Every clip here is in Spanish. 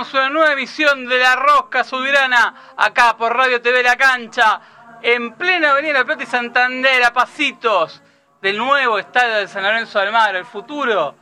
una nueva emisión de La Rosca Subirana, acá por Radio TV La Cancha, en plena Avenida La Plata y Santander, a pasitos del nuevo estadio de San Lorenzo de Almagro, el futuro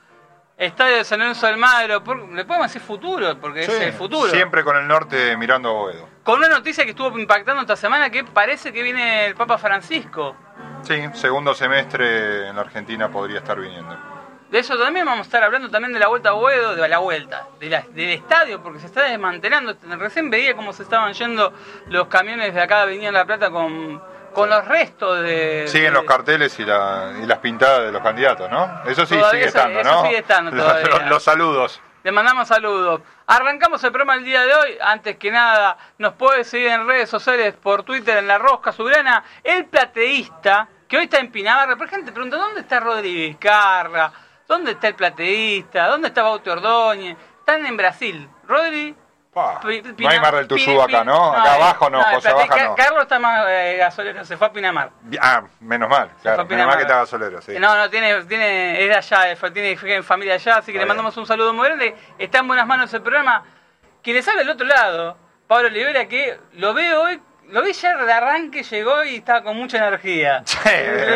estadio de San Lorenzo de Almagro. ¿Le podemos decir futuro? Porque Sí, es el futuro. Siempre con el norte mirando a Boedo. Con una noticia que estuvo impactando esta semana que parece que viene el Papa Francisco. Sí, segundo semestre en la Argentina podría estar viniendo. De eso también vamos a estar hablando también de la vuelta a Boedo, de la vuelta, de la- del estadio, porque se está desmantelando. Recién veía cómo se estaban yendo los camiones de acá Avenida La Plata con, con los restos de... Siguen de- los carteles y, la- y las pintadas de los candidatos, ¿no? Eso sí sigue eso- estando, eso ¿no? sigue estando todavía. Los, los saludos. Le mandamos saludos. Arrancamos el programa el día de hoy. Antes que nada, nos puede seguir en redes sociales, por Twitter, en La Rosca Soberana. El plateísta, que hoy está en Pinamarra. Pero gente pregunta, ¿dónde está Rodríguez Carra? ¿Dónde está el plateísta? ¿Dónde está Bauti Ordóñez? Están en Brasil. Rodri... Pa, no hay Mar del Tuyú acá, ¿no? Acá eh, abajo no, José no. Carlos está más eh, gasolero, se fue a Pinamar. Ah, menos mal, claro. Menos Pinamar. mal que está gasolero, sí. No, no, tiene, tiene, es de allá, es- tiene familia allá, así que le mandamos un saludo muy grande. Está en buenas manos el programa. Que le sale del otro lado, Pablo Olivera, que lo veo hoy, lo vi ya de arranque, llegó y estaba con mucha energía. Sí,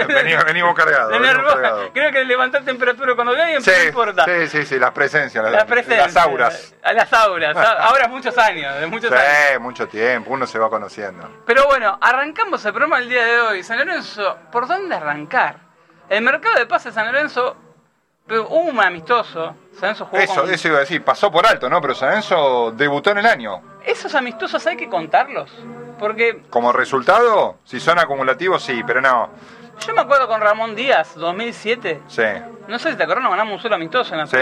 venimos, venimos cargados. Venimos cargados. Creo que levantar temperatura cuando ve alguien, Sí, no importa. sí, sí, sí, las presencias, las, Las presencias. las auras. A las auras. Ahora muchos años, de muchos años. Sí, mucho tiempo, uno se va conociendo. Pero bueno, arrancamos el programa el día de hoy. San Lorenzo, ¿por dónde arrancar? El mercado de pases de San Lorenzo, pero hubo un amistoso. San Lorenzo jugó Eso, con- eso iba a decir, pasó por alto, ¿no? Pero San Lorenzo debutó en el año. Esos amistosos hay que contarlos. Porque Como resultado, si son acumulativos, sí, pero no. yo me acuerdo con Ramón Díaz, 2007. Sí, No sé si te acuerdas, nos ganamos un solo amistoso en la sí, sí,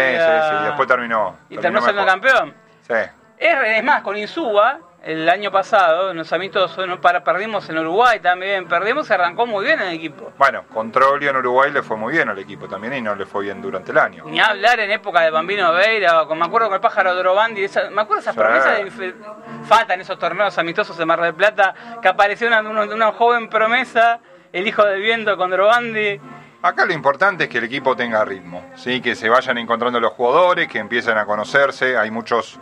sí. Después terminó. Y terminó siendo mejor. campeón. Sí. Es, es más, con Insúa, el año pasado, en los amistosos, perdimos en Uruguay también. Perdimos y arrancó muy bien el equipo. Bueno, con Troglio en Uruguay le fue muy bien al equipo también y no le fue bien durante el año. Ni hablar en época de Bambino Veira, con, me acuerdo con el pájaro Dorobandi, esa- me acuerdo esas Sí. promesas de infe- faltan esos torneos amistosos de Mar del Plata, que apareció una, una- una joven promesa, el hijo del viento con Dorobandi. Acá lo importante es que el equipo tenga ritmo, ¿sí? que se vayan encontrando los jugadores, que empiecen a conocerse. Hay muchos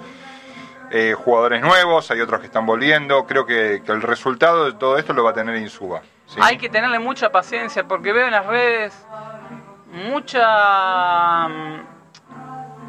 eh, jugadores nuevos, hay otros que están volviendo. Creo que, el resultado de todo esto lo va a tener Insuba. Hay que tenerle mucha paciencia, porque veo en las redes mucha... mm,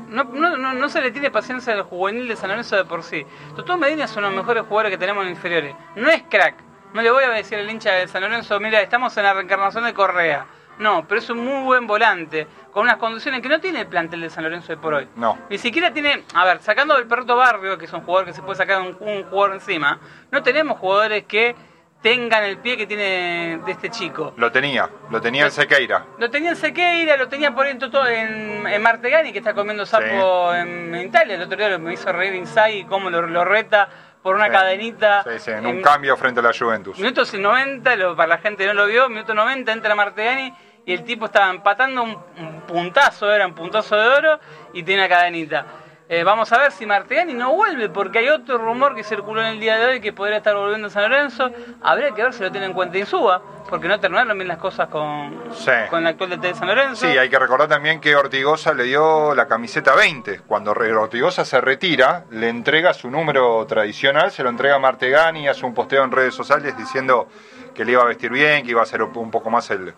No, no, no, no se le tiene paciencia al juvenil de San Lorenzo de por sí. Totó Medina es uno de los mejores jugadores que tenemos en inferiores. No es crack. No le voy a decir al hincha de San Lorenzo, mira, estamos en la reencarnación de Correa. No, pero es un muy buen volante, con unas condiciones que no tiene el plantel de San Lorenzo de por hoy. No. Ni siquiera tiene, a ver, sacando del Perrito Barrio, que es un jugador que se puede sacar un, un jugador encima, no tenemos jugadores que tengan el pie que tiene de este chico. Lo tenía, lo tenía en Sequeira. Lo tenía en Sequeira, lo tenía por en, Toto- en, en Martegani, que está comiendo sapo en, en Italia. El otro día me hizo reír Insai cómo lo, lo reta por una Sí. cadenita. Sí, sí, en un cambio frente a la Juventus. Minuto 90, lo- para la gente que no lo vio, minuto 90 entra Martegani y el tipo estaba empatando un, un puntazo, era un puntazo de oro y tiene una cadenita. Eh, vamos a ver si Martegani no vuelve, porque hay otro rumor que circuló en el día de hoy que podría estar volviendo a San Lorenzo. Habría que ver si lo tiene en cuenta Insúa, porque no terminaron bien las cosas con, Sí. con el actual DT de San Lorenzo. Sí, hay que recordar también que Ortigosa le dio la camiseta 20. Cuando Ortigosa se retira, le entrega su número tradicional, se lo entrega a Martegani, hace un posteo en redes sociales diciendo que le iba a vestir bien, que iba a ser un poco más el,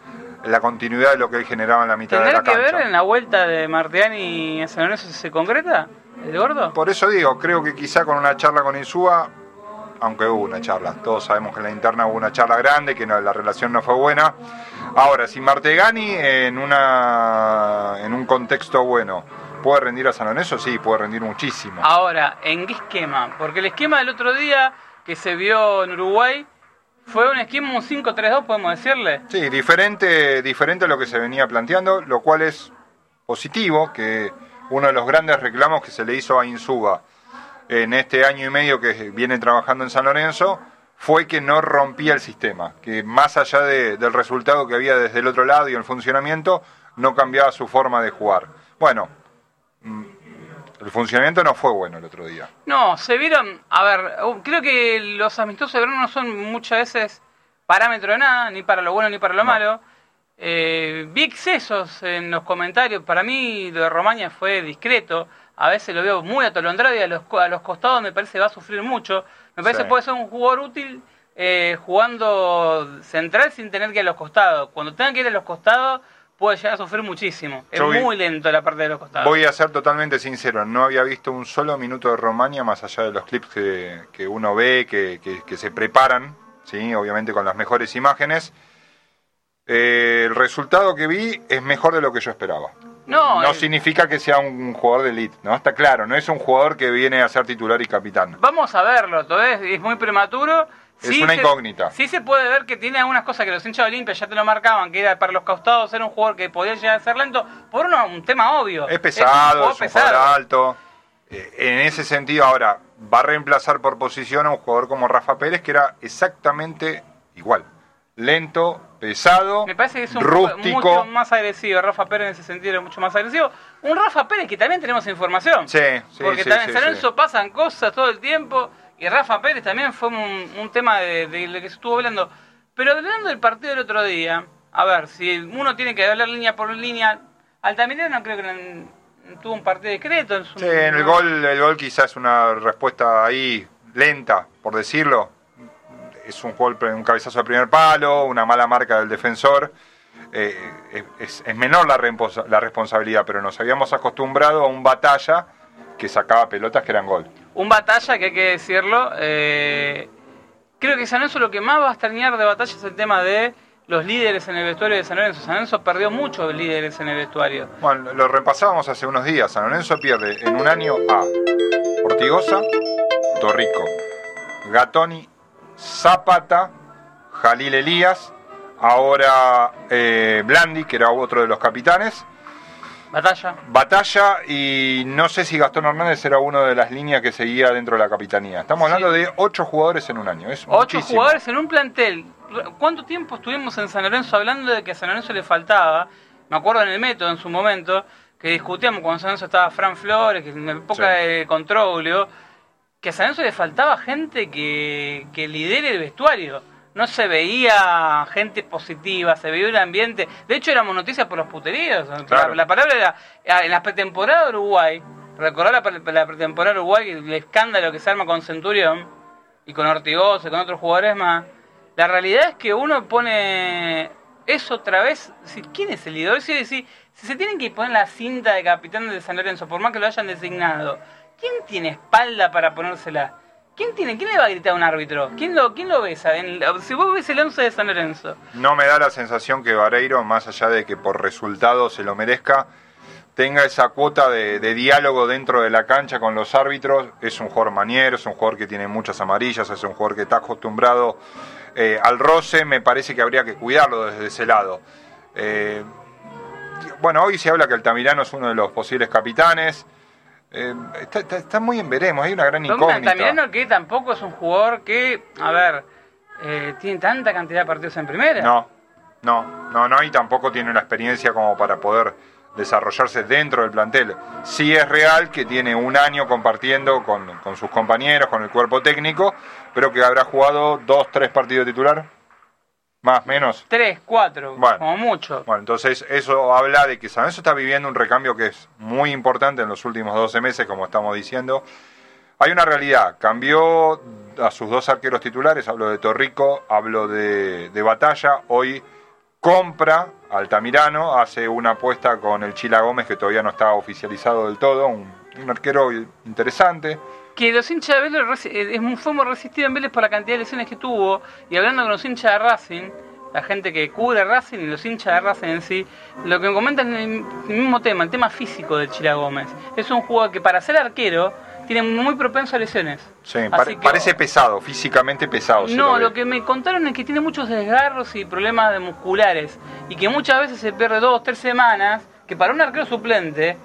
la continuidad de lo que él generaba en la mitad de ¿Tendrá la que cancha. ver en la vuelta de Martegani a San Lorenzo si se concreta? ¿El gordo? Por eso digo, creo que quizá con una charla con Insúa, aunque hubo una charla, todos sabemos que en la interna hubo una charla grande, que no- la relación no fue buena. Ahora, si Martegani en, una, en un contexto bueno puede rendir a San Lorenzo, sí, puede rendir muchísimo. Ahora, ¿en qué esquema? Porque el esquema del otro día que se vio en Uruguay fue un esquema un 5-3-2, podemos decirle. Sí, diferente, diferente a lo que se venía planteando, lo cual es positivo, que uno de los grandes reclamos que se le hizo a Insuba en este año y medio que viene trabajando en San Lorenzo fue que no rompía el sistema, que más allá de- del resultado que había desde el otro lado y el funcionamiento, no cambiaba su forma de jugar. Bueno, mm, el funcionamiento no fue bueno el otro día. No, se vieron, a ver, uh, creo que los amistosos de verano no son muchas veces parámetro de nada, ni para lo bueno ni para lo No. malo. Eh, vi excesos en los comentarios. Para mí lo de Romaña fue discreto. A veces lo veo muy atolondrado y a los, a los costados me parece que va a sufrir mucho. Me parece Sí. que puede ser un jugador útil eh, jugando central sin tener que ir a los costados. Cuando tenga que ir a los costados puede llegar a sufrir muchísimo. Es Yo muy lento la parte de los costados. Voy a ser totalmente sincero, no había visto un solo minuto de Romania más allá de los clips que, que uno ve, que, que- que se preparan, ¿sí? obviamente con las mejores imágenes. Eh, el resultado que vi es mejor de lo que yo esperaba. No, No eh, significa que sea un jugador de elite, ¿no? Está claro, no es un jugador que viene a ser titular y capitán. Vamos a verlo, todavía es muy prematuro. Es una se- incógnita. Sí se puede ver que tiene algunas cosas que los hinchas de Olimpia ya te lo marcaban, que era para los costados era un jugador que podía llegar a ser lento, por uno, un tema obvio. Es pesado, un es un jugador jugador alto. Eh, en ese sentido, ahora, va a reemplazar por posición a un jugador como Rafa Pérez, que era exactamente igual. Lento, pesado, Me parece que es un rústico. mucho más agresivo. Rafa Pérez en ese sentido era mucho más agresivo. Un Rafa Pérez que también tenemos información. Sí, sí, Porque sí, también sí, en San Lorenzo sí. pasan cosas todo el tiempo. Y Rafa Pérez también fue un, tema de, que se estuvo hablando. Pero hablando del partido del otro día, a ver, si uno tiene que hablar línea por línea, Altamirano creo que en- tuvo un partido discreto. En su, Sí, en el gol, el gol quizás es una respuesta ahí lenta, por decirlo. Es un gol, un cabezazo de primer palo, una mala marca del defensor. Eh, es, menor la, la responsabilidad, pero nos habíamos acostumbrado a un batalla que sacaba pelotas que eran gol. Un batalla que hay que decirlo. eh, creo que San Lorenzo lo que más va a extrañar de batalla es el tema de los líderes en el vestuario de San Lorenzo. San Lorenzo perdió muchos líderes en el vestuario. Bueno, lo repasábamos hace unos días. San Lorenzo pierde en un año a Ortigosa, Torrico, Gatoni, Zapata, Jalil Elías, ahora eh, Blandi, que era otro de los capitanes, Batalla. Batalla y no sé si Gastón Hernández era uno de las líneas que seguía dentro de la capitanía. Estamos Sí. hablando de ocho jugadores en un año. Es Ocho muchísimo. jugadores en un plantel. ¿Cuánto tiempo estuvimos en San Lorenzo hablando de que a San Lorenzo le faltaba? Me acuerdo en el método en su momento, que discutíamos cuando San Lorenzo estaba Fran Flores, que en la época Sí. de Controglio, que a San Lorenzo le faltaba gente que, que lidere el vestuario. No se veía gente positiva, se veía un ambiente. De hecho, éramos noticias por los puteríos. Claro. La, la palabra era. ah, En la pretemporada de Uruguay, recordar la, la pretemporada de Uruguay, el escándalo que se arma con Centurión y con Ortigosa y con otros jugadores más. La realidad es que uno pone eso otra vez. Si, ¿Quién es el líder? Si, si, si se tienen que poner la cinta de capitán de San Lorenzo, por más que lo hayan designado, ¿quién tiene espalda para ponérsela? ¿Quién tiene? ¿Quién le va a gritar a un árbitro? ¿Quién lo, quién lo besa? Si vos ves el 11 de San Lorenzo, No me da la sensación que Vareiro, más allá de que por resultado se lo merezca, tenga esa cuota de, de diálogo dentro de la cancha con los árbitros. Es un jugador maniero, es un jugador que tiene muchas amarillas, es un jugador que está acostumbrado eh, al roce. Me parece que habría que cuidarlo desde ese lado. Eh, bueno, hoy se habla que Altamirano es uno de los posibles capitanes. Eh, está, está- está muy en veremos, hay una gran incógnita. Altamirano que tampoco es un jugador que, a ver, eh, tiene tanta cantidad de partidos en primera. No, no, no, no, y tampoco tiene la experiencia como para poder desarrollarse dentro del plantel. Sí es real que tiene un año compartiendo con, con sus compañeros, con el cuerpo técnico, pero que habrá jugado dos, tres partidos titular, más, menos. Tres, cuatro, Bueno. como mucho. Bueno, entonces eso habla de que San Lorenzo está viviendo un recambio que es muy importante en los últimos 12 meses, como estamos diciendo. Hay una realidad, cambió a sus dos arqueros titulares, hablo de Torrico, hablo de, de Batalla, hoy compra Altamirano, hace una apuesta con el Chila Gómez que todavía no está oficializado del todo, un, un arquero interesante. Que los hinchas de Vélez eh, fue muy resistido en Vélez por la cantidad de lesiones que tuvo. Y hablando con los hinchas de Racing, la gente que cubre Racing y los hinchas de Racing en sí, lo que me comentan es el mismo tema, el tema físico del Chila Gómez. Es un jugador que para ser arquero tiene muy propenso a lesiones. Sí, que- parece pesado, físicamente pesado. No, ve. lo que me contaron es que tiene muchos desgarros y problemas de musculares. Y que muchas veces se pierde dos, tres semanas, que para un arquero suplente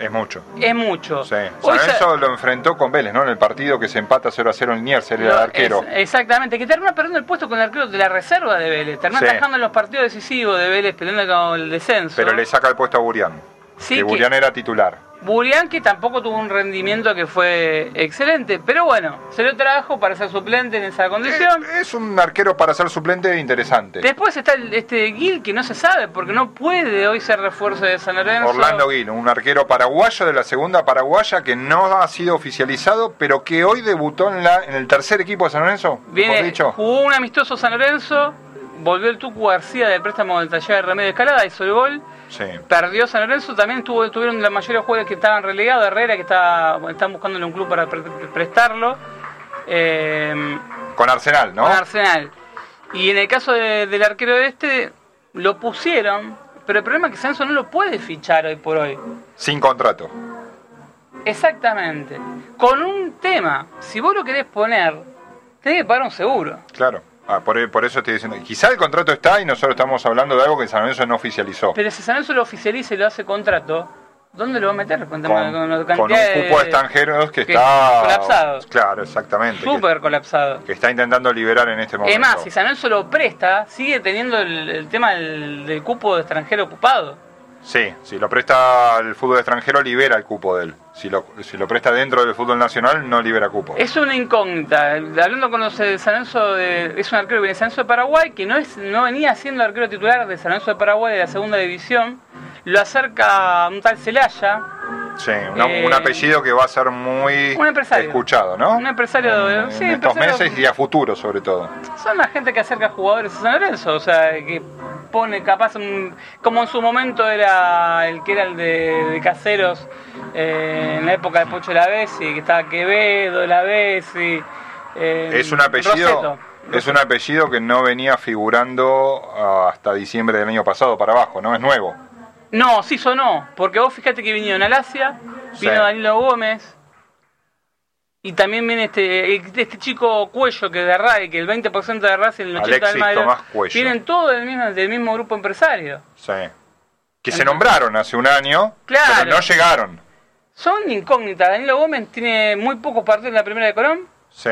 Es mucho. es mucho. Sí. San Lorenzo lo enfrentó con Vélez, ¿no? En el partido que se empata 0 a 0 en Liniers, él era el arquero. es- exactamente, que termina perdiendo el puesto con el arquero de la reserva de Vélez. Termina Sí. atajando en los partidos decisivos de Vélez, peleando con el descenso. Pero le saca el puesto a Burián. Sí, que- Burián era titular. Burián que tampoco tuvo un rendimiento que fue excelente, pero bueno, se lo trajo para ser suplente en esa condición. Es un arquero para ser suplente interesante. Después está el- este Gil que no se sabe porque no puede hoy ser refuerzo de San Lorenzo. Orlando Guino, un arquero paraguayo de la segunda paraguaya que no ha sido oficializado, pero que hoy debutó en, la, en el tercer equipo de San Lorenzo. Viene, dicho. jugó un amistoso San Lorenzo, volvió el Tucu García del préstamo del taller de Remedio Escalada, hizo el gol. Sí. Perdió San Lorenzo, también tuvo, tuvieron la mayoría de jugadores que estaban relegados, Herrera que está, están buscándole un club para pre- prestarlo, eh, Con Arsenal, ¿no? con Arsenal. Y en el caso de- del arquero este, lo pusieron, pero el problema es que Sanso no lo puede fichar hoy por hoy. Sin contrato. Exactamente. Con un tema, si vos lo querés poner, tenés que pagar un seguro. Claro. Ah, por, por eso estoy diciendo. Quizá el contrato está y nosotros estamos hablando de algo que San Lorenzo no oficializó. Pero si San Lorenzo lo oficializa y lo hace contrato, ¿dónde lo va a meter? Con, Con, con la con un cupo de extranjeros que, que está. colapsado. Claro, exactamente. que- Súper colapsado. Que, está intentando liberar en este momento. Es más, si San Lorenzo lo presta, sigue teniendo el, el tema del, del cupo de extranjero ocupado. Sí, si lo presta el fútbol extranjero, libera el cupo de él. Si lo, si lo presta dentro del fútbol nacional, no libera cupo. Es una incógnita. Hablando con los de San de- es un arquero que viene de San Lorenzo de Paraguay, que no, es, no venía siendo arquero titular de San Lorenzo de Paraguay de la segunda división. Lo acerca un tal Celaya, Sí, Eh, un apellido que va a ser muy un empresario. escuchado, ¿no? Un empresario de- En, sí, en estos empresario. meses y a futuro, sobre todo. son la gente que acerca jugadores a San Lorenzo, o sea, que pone capaz, un- como en su momento era el que era el de, de Caseros, eh, en la época de Pocho Lavesi, que estaba Quevedo, Lavesi. Eh, Es un apellido. Roseto. Es un apellido que no venía figurando hasta diciembre del año pasado para abajo, ¿no? Es nuevo. No, sí sonó, porque vos fíjate que vinieron Alasia, vino Sí. Danilo Gómez, y también viene este este chico Cuello, que es de Racing, que el 20% de Racing, el 80% del Alexis Madrid, Tomás Cuello. vienen todos del mismo, del mismo grupo empresario. Sí. Que se nombraron hace un año, Claro. pero no llegaron. Son incógnitas. Danilo Gómez tiene muy pocos partidos en la primera de Colón. Sí.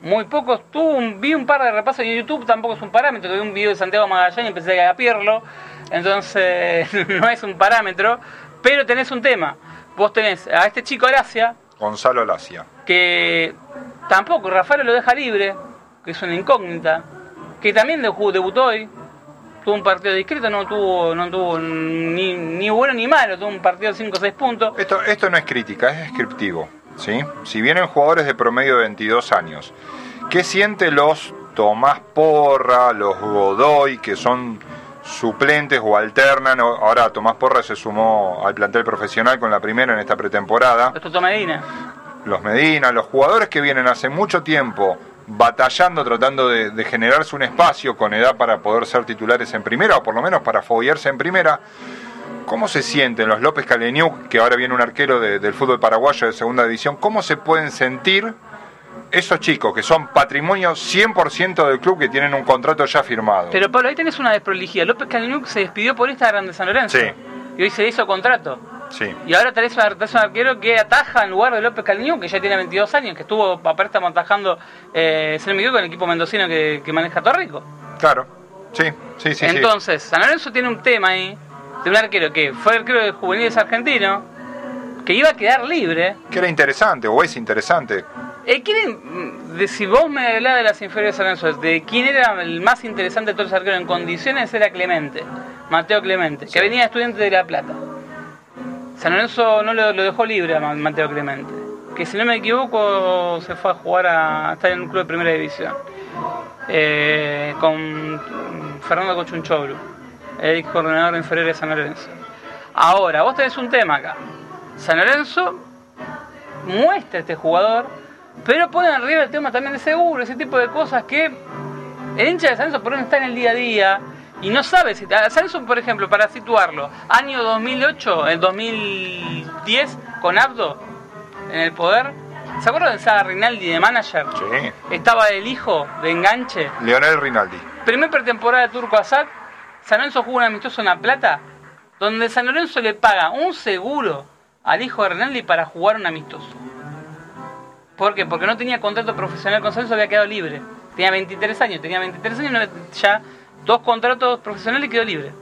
Muy pocos. Tuvo un- vi un par de repasos en YouTube, tampoco es un parámetro. Vi un video de Santiago Magallanes y empecé a Pirlo. Entonces, no es un parámetro. Pero tenés un tema. Vos tenés a este chico Gracia, Gonzalo Lacia. Que tampoco, Rafael lo deja libre, que es una incógnita. Que también debu- debutó hoy. Tuvo un partido discreto, no tuvo, no tuvo ni, ni bueno ni malo. Tuvo un partido de 5 o 6 puntos. Esto, esto no es crítica, es descriptivo. ¿sí? Si vienen jugadores de promedio de 22 años, ¿qué siente los Tomás Porra, los Godoy, que son suplentes o alternan? Ahora Tomás Porra se sumó al plantel profesional con la primera en esta pretemporada. Esto es Medina. Los Medina, los jugadores que vienen hace mucho tiempo batallando, tratando de, de generarse un espacio con edad para poder ser titulares en primera, o por lo menos para foguearse en primera. ¿Cómo se sienten los López Caleniuk, que ahora viene un arquero de- del fútbol paraguayo de segunda división? ¿Cómo se pueden sentir esos chicos que son patrimonio 100% del club que tienen un contrato ya firmado? Pero Pablo, ahí tenés una desprolijidad. López Caliniuk se despidió por Instagram de San Lorenzo. Sí. Y hoy se hizo contrato. Sí, Y ahora tenés un, tenés un arquero que ataja en lugar de López Caliniuk, que ya tiene 22 años, que estuvo a préstamo atajando, eh, se me equivoco, con el equipo mendocino que, que maneja Torrico. claro. Sí, sí, sí. sí. Entonces, San Lorenzo tiene un tema ahí de un arquero que fue arquero de juveniles argentino, que iba a quedar libre. Que era interesante, o es interesante. Eh, ¿quién, mm, de, si vos me hablás de las inferiores de San Lorenzo, de quién era el más interesante de todos los arqueros en condiciones, era Clemente, Mateo Clemente, que venía estudiante de La Plata. San Lorenzo no lo, lo dejó libre a Ma- Mateo Clemente, que si no me equivoco se fue a jugar a estar en un club de primera división, eh, con Fernando Cochunchoglu, el ex coordinador inferior de San Lorenzo. Ahora, vos tenés un tema acá. San Lorenzo muestra este jugador, pero pone arriba el tema también de seguro, ese tipo de cosas que el hincha de San Lorenzo por ejemplo, está en el día a día y no sabe si... a San Lorenzo, por ejemplo, para situarlo, año 2008, el 2010, con Abdo en el poder, ¿se acuerdan de esa Rinaldi de manager? Sí. Estaba el hijo de enganche. Leonel Rinaldi. Primer pretemporada de Turco Asad, San Lorenzo jugó un amistoso en La Plata, donde San Lorenzo le paga un seguro al hijo de Rinaldi para jugar un amistoso. ¿Por qué? Porque no tenía contrato profesional con San Lorenzo, había quedado libre. Tenía 23 años, tenía 23 años, no- ya dos contratos profesionales y quedó libre.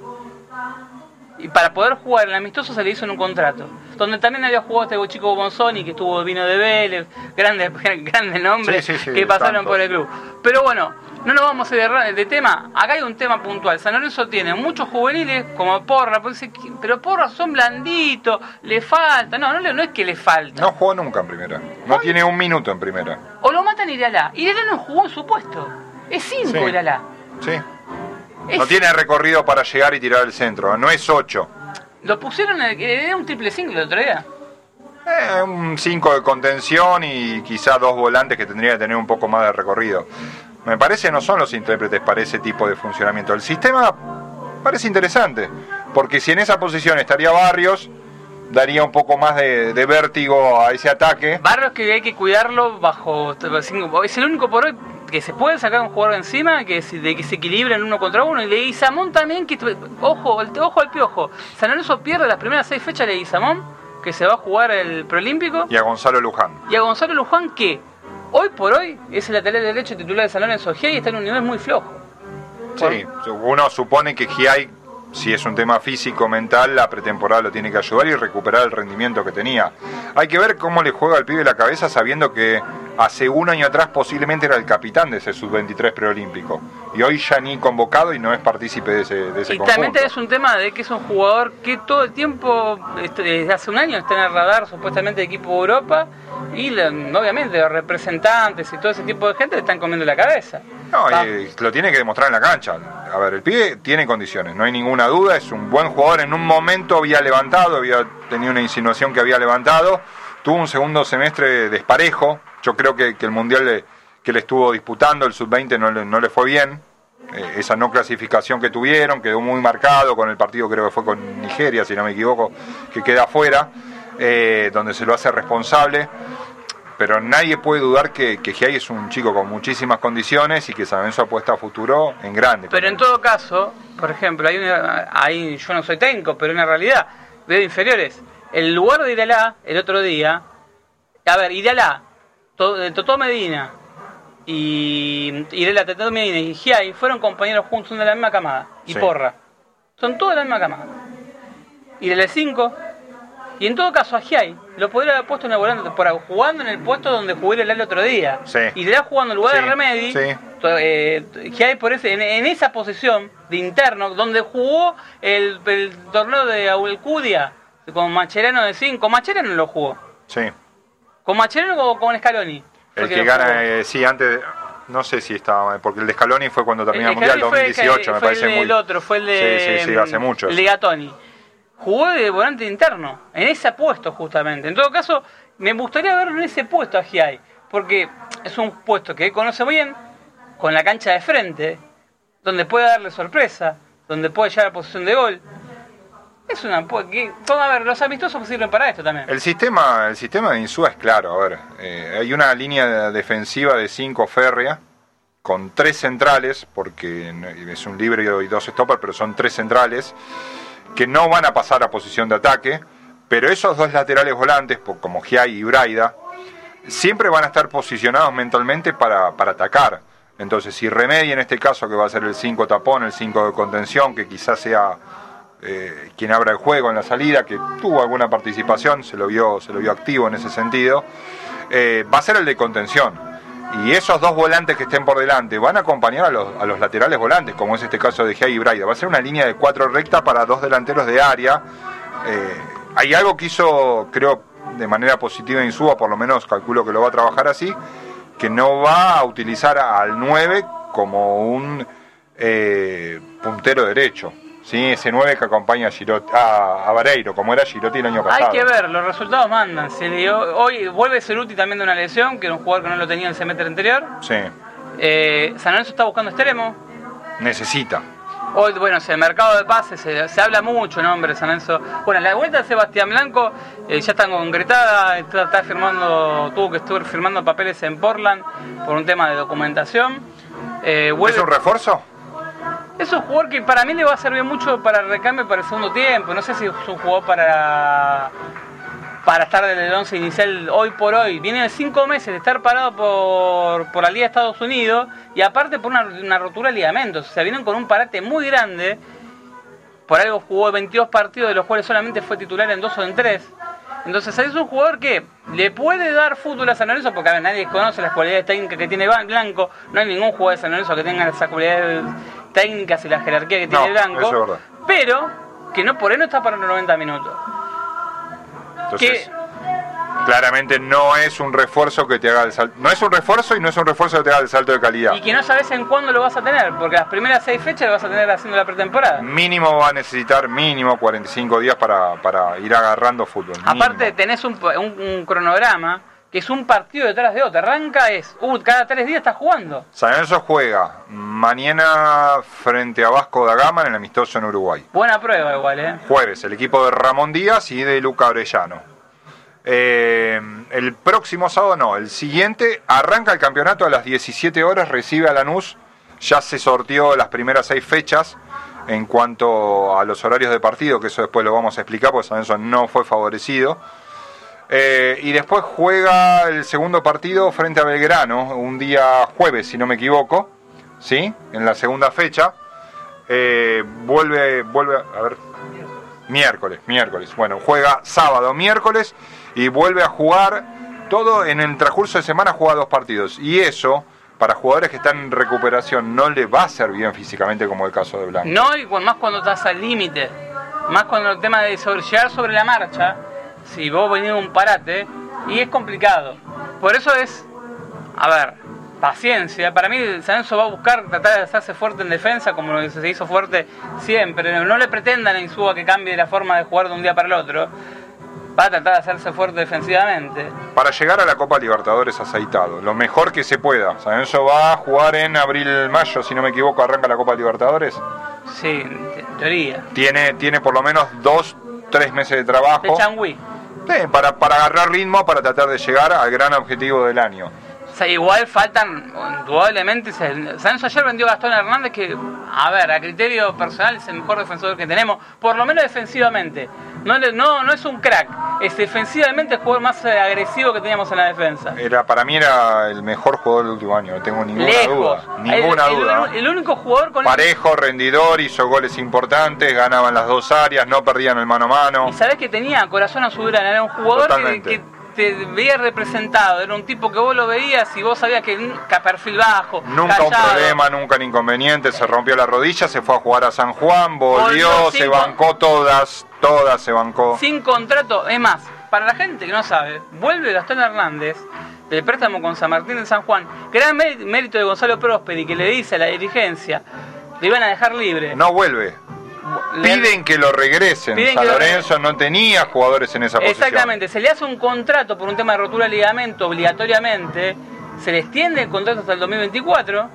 Y para poder jugar el amistoso se le hizo en un contrato. donde también había jugado este chico Bonzoni, que estuvo vino de Vélez, grandes, grandes nombres Sí, sí, sí, que pasaron por el club. Pero bueno, no nos vamos a ir de, tema. Acá hay un tema puntual. San Lorenzo tiene muchos juveniles como Porra, dice, pero Porra son blanditos, le falta. No, no, no es que le falta. No jugó nunca en primera. No tiene un minuto en primera. O lo matan Iralá. Iralá no jugó en su puesto. Es 5 Sí. Iralá. Sí. No tiene recorrido para llegar y tirar el centro. No es 8. Lo pusieron, era un triple single el otro día. Eh, un 5 de contención y quizá dos volantes que tendría que tener un poco más de recorrido. Me parece no son los intérpretes para ese tipo de funcionamiento. El sistema parece interesante, porque si en esa posición estaría Barrios, daría un poco más de, de vértigo a ese ataque. Barrios que hay que cuidarlo bajo. Es el único por hoy que se puede sacar un jugador encima que se, de que se equilibren uno contra uno. Y Leguizamón también, que ojo, el- ojo al piojo. San Lorenzo pierde las primeras seis fechas de Leguizamón, que se va a jugar el preolímpico. Y a Gonzalo Luján. Y a Gonzalo Luján, que hoy por hoy es el lateral derecho titular de San Lorenzo G y está en un nivel muy flojo. Sí, uno supone que Giai, si es un tema físico, mental, la pretemporada lo tiene que ayudar y recuperar el rendimiento que tenía. Hay que ver cómo le juega al pibe la cabeza sabiendo que hace un año atrás posiblemente era el capitán de ese sub-23 preolímpico. Y hoy ya ni convocado y no es partícipe de ese, de ese Y conjunto. también es un tema de que es un jugador que todo el tiempo, este, desde hace un año, está en el radar supuestamente de equipo de Europa y obviamente los representantes y todo ese tipo de gente le están comiendo la cabeza. No, Va. y lo tiene que demostrar en la cancha. A ver, el pibe tiene condiciones, no hay ninguna duda, es un buen jugador. En un momento había levantado, había tenido una insinuación que había levantado. Tuvo un segundo semestre desparejo. Yo creo que, el mundial que le estuvo disputando, el sub-20, no le, no le fue bien. Eh, esa no clasificación que tuvieron quedó muy marcado con el partido, creo que fue con Nigeria, si no me equivoco, que queda afuera, eh, donde se lo hace responsable pero nadie puede dudar que, que Giai es un chico con muchísimas condiciones y que San Lorenzo apuesta a futuro en grande. Pero en todo caso, por ejemplo, hay una, hay, yo no soy técnico, pero una realidad, veo inferiores. El lugar de Iralá, el otro día, a ver, Iralá, Eh, Totó Medina y Iralá, Totó Medina y Giai fueron compañeros juntos, son de la misma camada, y Sí. Porra. Son todos de la misma camada. Iralá 5, y en todo caso a Giai lo podría haber puesto en el volante por jugando en el puesto donde jugó Iralá el otro día. Sí. Iralá jugando en lugar Sí, de Remedi, sí. To- eh, Giai por ese, en, en esa posición de interno, donde jugó el, el torneo de Aulcudia con Macherano de 5, Macherano lo jugó. Sí. ¿Con Macherano o con Scaloni? El que gana, eh, sí, antes, no sé si estaba, porque el de Scaloni fue cuando terminó el, El Mundial Scaloni fue el que- 2018, me fue parece el muy... del otro, fue el de. Sí, sí, sí, hace mucho. El de Gatoni. Jugó de volante interno, en ese puesto justamente. En todo caso, me gustaría verlo en ese puesto a Giai, porque es un puesto que él conoce bien, con la cancha de frente, donde puede darle sorpresa, donde puede llegar a posición de gol. Es una. vamos a ver, los amistosos sirven para esto también. El sistema, el sistema de Insúa es claro, a ver, eh, hay una línea defensiva de 5 férrea, con tres centrales, porque es un libre y dos stoppers, pero son tres centrales, que no van a pasar a posición de ataque, pero esos dos laterales volantes, como Giai y Braida, siempre van a estar posicionados mentalmente para, para atacar. Entonces, si Remedi en este caso, que va a ser el 5 tapón, el 5 de contención, que quizás sea eh, quien abra el juego en la salida, que tuvo alguna participación, se lo vio, se lo vio activo en ese sentido, eh, va a ser el de contención. Y esos dos volantes que estén por delante van a acompañar a los, laterales volantes, como es este caso de Giai y Braida. Va a ser una línea de cuatro recta para dos delanteros de área. Eh, hay algo que hizo, creo, de manera positiva Insúa, por lo menos calculo que lo va a trabajar así, que no va a utilizar al 9 como un puntero derecho. ¿Sí? Ese 9 que acompaña a, Girotti- a, a Vareiro, como era Girotti el año Hay pasado. que ver, los resultados mandan. Se dio- hoy vuelve Ceruti también de una lesión, que era un jugador que no lo tenía en el semestre anterior. Sí, Eh, San Lorenzo está buscando extremo. necesita. Hoy, bueno, el mercado de pases se, se habla mucho, ¿no, hombre? San Lorenzo. Bueno, la vuelta de Sebastián Blanco eh, ya está concretada, está, está firmando, tuvo que estar firmando papeles en Portland por un tema de documentación. Eh, vuelve- ¿Es un refuerzo? Es un jugador que para mí le va a servir mucho para el recambio para el segundo tiempo. No sé si es un jugador para para estar en el 11 inicial hoy por hoy. Viene de cinco meses de estar parado por, por la Liga de Estados Unidos y aparte por una, rotura de ligamentos. O sea, vienen con un parate muy grande. Por algo jugó 22 partidos, de los cuales solamente fue titular en dos o en tres. Entonces es un jugador que le puede dar fútbol a San Lorenzo porque a ver, nadie conoce las cualidades técnicas que tiene Blanco. No hay ningún jugador de San Lorenzo que tenga esas cualidades técnicas y la jerarquía que tiene No, Blanco. eso es verdad. Pero que no por él no está para los 90 minutos. Entonces, Que claramente no es un refuerzo que te haga el salto. No es un refuerzo y no es un refuerzo que te haga el salto de calidad. y que no sabes en cuándo lo vas a tener, porque las primeras seis fechas lo vas a tener haciendo la pretemporada. Mínimo va a necesitar mínimo 45 días para, para ir agarrando fútbol. Aparte mínimo. tenés un, un- un cronograma que es un partido detrás de otro. Arranca es, uh, cada tres días estás jugando. San Lorenzo juega mañana frente a Vasco da Gama en el amistoso en Uruguay. Buena prueba igual, ¿eh? Jueves, el equipo de Ramón Díaz y de Luca Orellano. Eh, el próximo sábado no, el siguiente arranca el campeonato a las 17 horas, recibe a Lanús, ya se sortió las primeras seis fechas en cuanto a los horarios de partido, que eso después lo vamos a explicar, porque San Lorenzo no fue favorecido. Eh, y después juega el segundo partido frente a Belgrano, un día jueves, si no me equivoco, ¿sí? En la segunda fecha. Eh, vuelve, vuelve, a ver, miércoles, miércoles. Bueno, juega sábado, miércoles y vuelve a jugar todo en el transcurso de semana juega dos partidos. Y eso, para jugadores que están en recuperación, no le va a ser bien físicamente como el caso de Blanco. No, y más cuando estás al límite. Más cuando el tema de sobre, llegar sobre la marcha, si vos venís un parate, y es complicado. Por eso es, a ver, paciencia. Para mí, San Lorenzo va a buscar tratar de hacerse fuerte en defensa, como lo que se hizo fuerte siempre. No le pretendan a Insúa que cambie la forma de jugar de un día para el otro. Va a tratar de hacerse fuerte defensivamente. Para llegar a la Copa Libertadores aceitado, lo mejor que se pueda. San Lorenzo va a jugar en abril-mayo, si no me equivoco, arranca la Copa Libertadores. Sí, en teoría. Tiene, tiene por lo menos dos, tres meses de trabajo. De Changui. Para, para agarrar ritmo, para tratar de llegar al gran objetivo del año. O sea, igual faltan, indudablemente, ayer vendió Gastón Hernández que, a ver, a criterio personal es el mejor defensor que tenemos, por lo menos defensivamente. No, no, no es un crack, es defensivamente el jugador más eh, agresivo que teníamos en la defensa. Era, para mí era el mejor jugador del último año, no tengo ninguna Lejos. duda. Ninguna el, el- duda. el único jugador con Parejo, rendidor, hizo goles importantes, ganaban las dos áreas, no perdían el mano a mano. Y sabés que tenía corazón a su gran, era un jugador que te veía representado, era un tipo que vos lo veías y vos sabías que, que perfil bajo, Nunca un problema, nunca un inconveniente, se rompió la rodilla, se fue a jugar a San Juan, volvió, Volvió se bancó todas, todas se bancó. sin contrato. Es más, para la gente que no sabe, vuelve Gastón Hernández del préstamo con San Martín de San Juan. Gran mé- mérito de Gonzalo Prosperi que le dice a la dirigencia, le iban a dejar libre. No vuelve. Piden que lo regresen. Piden San lo Lorenzo no tenía jugadores en esa posición. Exactamente, se le hace un contrato por un tema de rotura de ligamento obligatoriamente, se le extiende el contrato hasta el 2024,